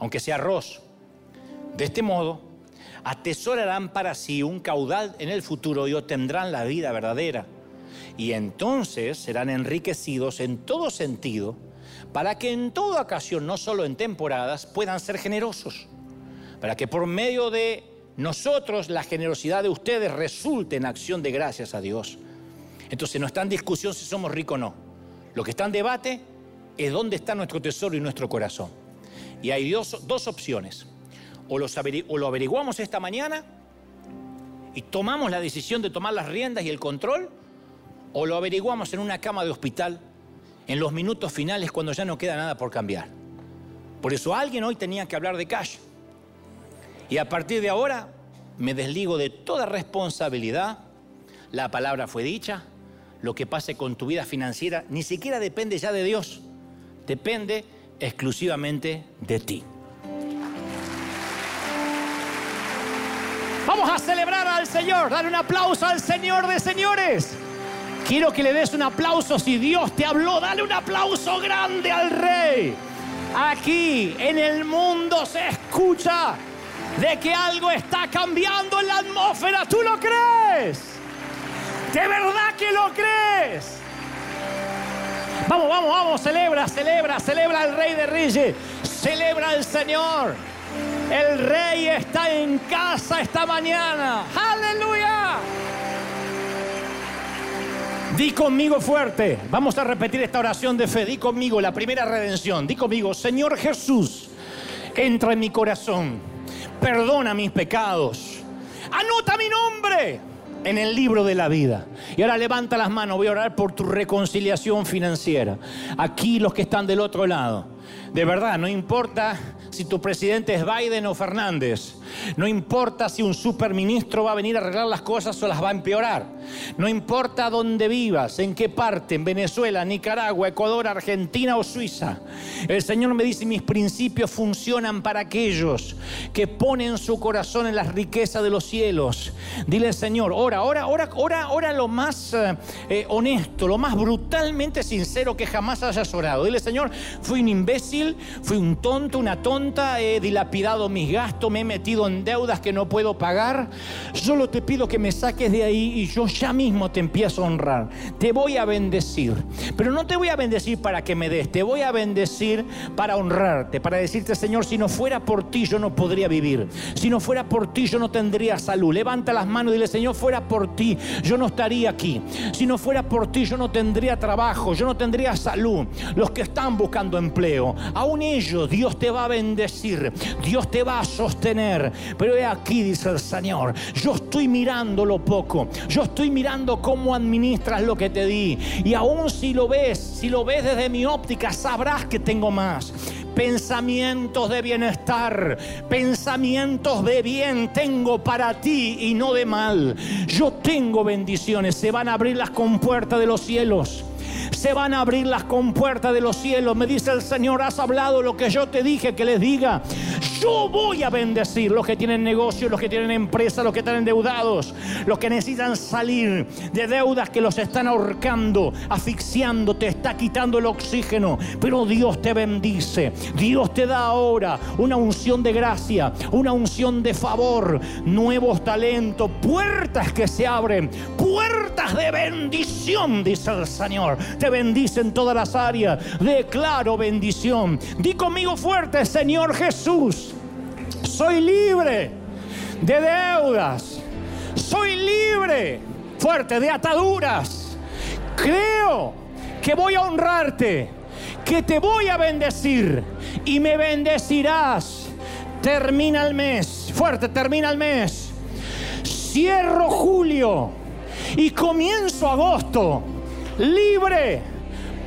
aunque sea arroz. De este modo, atesorarán para sí un caudal en el futuro y obtendrán la vida verdadera. Y entonces serán enriquecidos en todo sentido para que en toda ocasión, no solo en temporadas, puedan ser generosos. Para que por medio de nosotros la generosidad de ustedes resulte en acción de gracias a Dios. Entonces no está en discusión si somos ricos o no. Lo que está en debate es dónde está nuestro tesoro y nuestro corazón. Y hay dos, dos opciones o, lo averiguamos esta mañana y tomamos la decisión de tomar las riendas y el control, o lo averiguamos en una cama de hospital en los minutos finales cuando ya no queda nada por cambiar. Por eso alguien hoy tenía que hablar de cash. Y a partir de ahora me desligo de toda responsabilidad. La palabra fue dicha. Lo que pase con tu vida financiera ni siquiera depende ya de Dios. Depende exclusivamente de ti. Vamos a celebrar al Señor, dar un aplauso al Señor de señores. Quiero que le des un aplauso si Dios te habló, dale un aplauso grande al Rey. Aquí en el mundo se escucha de que algo está cambiando en la atmósfera. ¿Tú lo crees? ¿De verdad que lo crees? Vamos, vamos, vamos, celebra, celebra, celebra al Rey de Reyes, celebra al Señor. El Rey está en casa esta mañana. Aleluya. Di conmigo fuerte. Vamos a repetir esta oración de fe. Di conmigo la primera redención. Di conmigo, Señor Jesús, entra en mi corazón. Perdona mis pecados. Anota mi nombre en el libro de la vida. Y ahora levanta las manos, voy a orar por tu reconciliación financiera. Aquí los que están del otro lado. De verdad, no importa si tu presidente es Biden o Fernández. No importa si un superministro va a venir a arreglar las cosas o las va a empeorar. No importa dónde vivas, en qué parte, en Venezuela, Nicaragua, Ecuador, Argentina o Suiza. El Señor me dice, mis principios funcionan para aquellos que ponen su corazón en las riquezas de los cielos. Dile, Señor, ora, ora, ora, ora, ora lo más eh, eh, honesto, lo más brutalmente sincero que jamás hayas orado. Dile, Señor, fui un imbécil, fui un tonto, una tonta, he dilapidado mis gastos, me he metido en deudas que no puedo pagar. Solo te pido que me saques de ahí y yo ya mismo te empiezo a honrar. Te voy a bendecir. Pero no te voy a bendecir para que me des, te voy a bendecir para honrarte, para decirte, Señor, si no fuera por ti yo no podría vivir. Si no fuera por ti yo no tendría salud. Levanta las manos y dile, Señor, fuera por ti yo no estaría aquí. Si no fuera por ti yo no tendría trabajo, yo no tendría salud. Los que están buscando empleo, aún ellos Dios te va a bendecir, Dios te va a sostener. Pero he aquí, dice el Señor, yo estoy mirando lo poco, yo estoy mirando cómo administras lo que te di. Y aún si lo ves, si lo ves desde mi óptica, sabrás que tengo más pensamientos de bienestar, pensamientos de bien tengo para ti y no de mal. Yo tengo bendiciones, se van a abrir las compuertas de los cielos se van a abrir las compuertas de los cielos. Me dice el Señor, has hablado lo que yo te dije que les diga. Yo voy a bendecir los que tienen negocios, los que tienen empresa, los que están endeudados, los que necesitan salir de deudas que los están ahorcando, asfixiando, te está quitando el oxígeno. Pero Dios te bendice. Dios te da ahora una unción de gracia, una unción de favor, nuevos talentos, puertas que se abren, puertas de bendición, dice el Señor te bendice en todas las áreas. Declaro bendición. Di conmigo fuerte, Señor Jesús, soy libre de deudas. Soy libre, fuerte, de ataduras. Creo que voy a honrarte, que te voy a bendecir y me bendecirás. Termina el mes, fuerte, termina el mes. Cierro julio y comienzo agosto libre,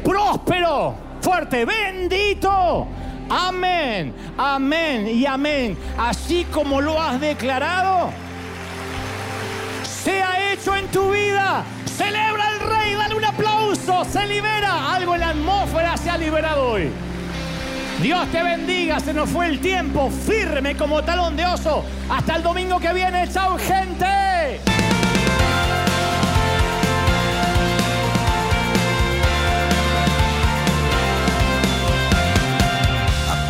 próspero, fuerte, bendito. Amén, amén y amén. Así como lo has declarado, sea hecho en tu vida. Celebra al rey, dale un aplauso, se libera. Algo en la atmósfera se ha liberado hoy. Dios te bendiga, se nos fue el tiempo, firme como talón de oso. Hasta el domingo que viene, chao gente.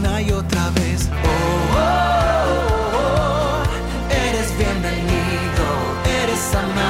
una y otra vez. Oh, oh, oh, eres bienvenido, eres amado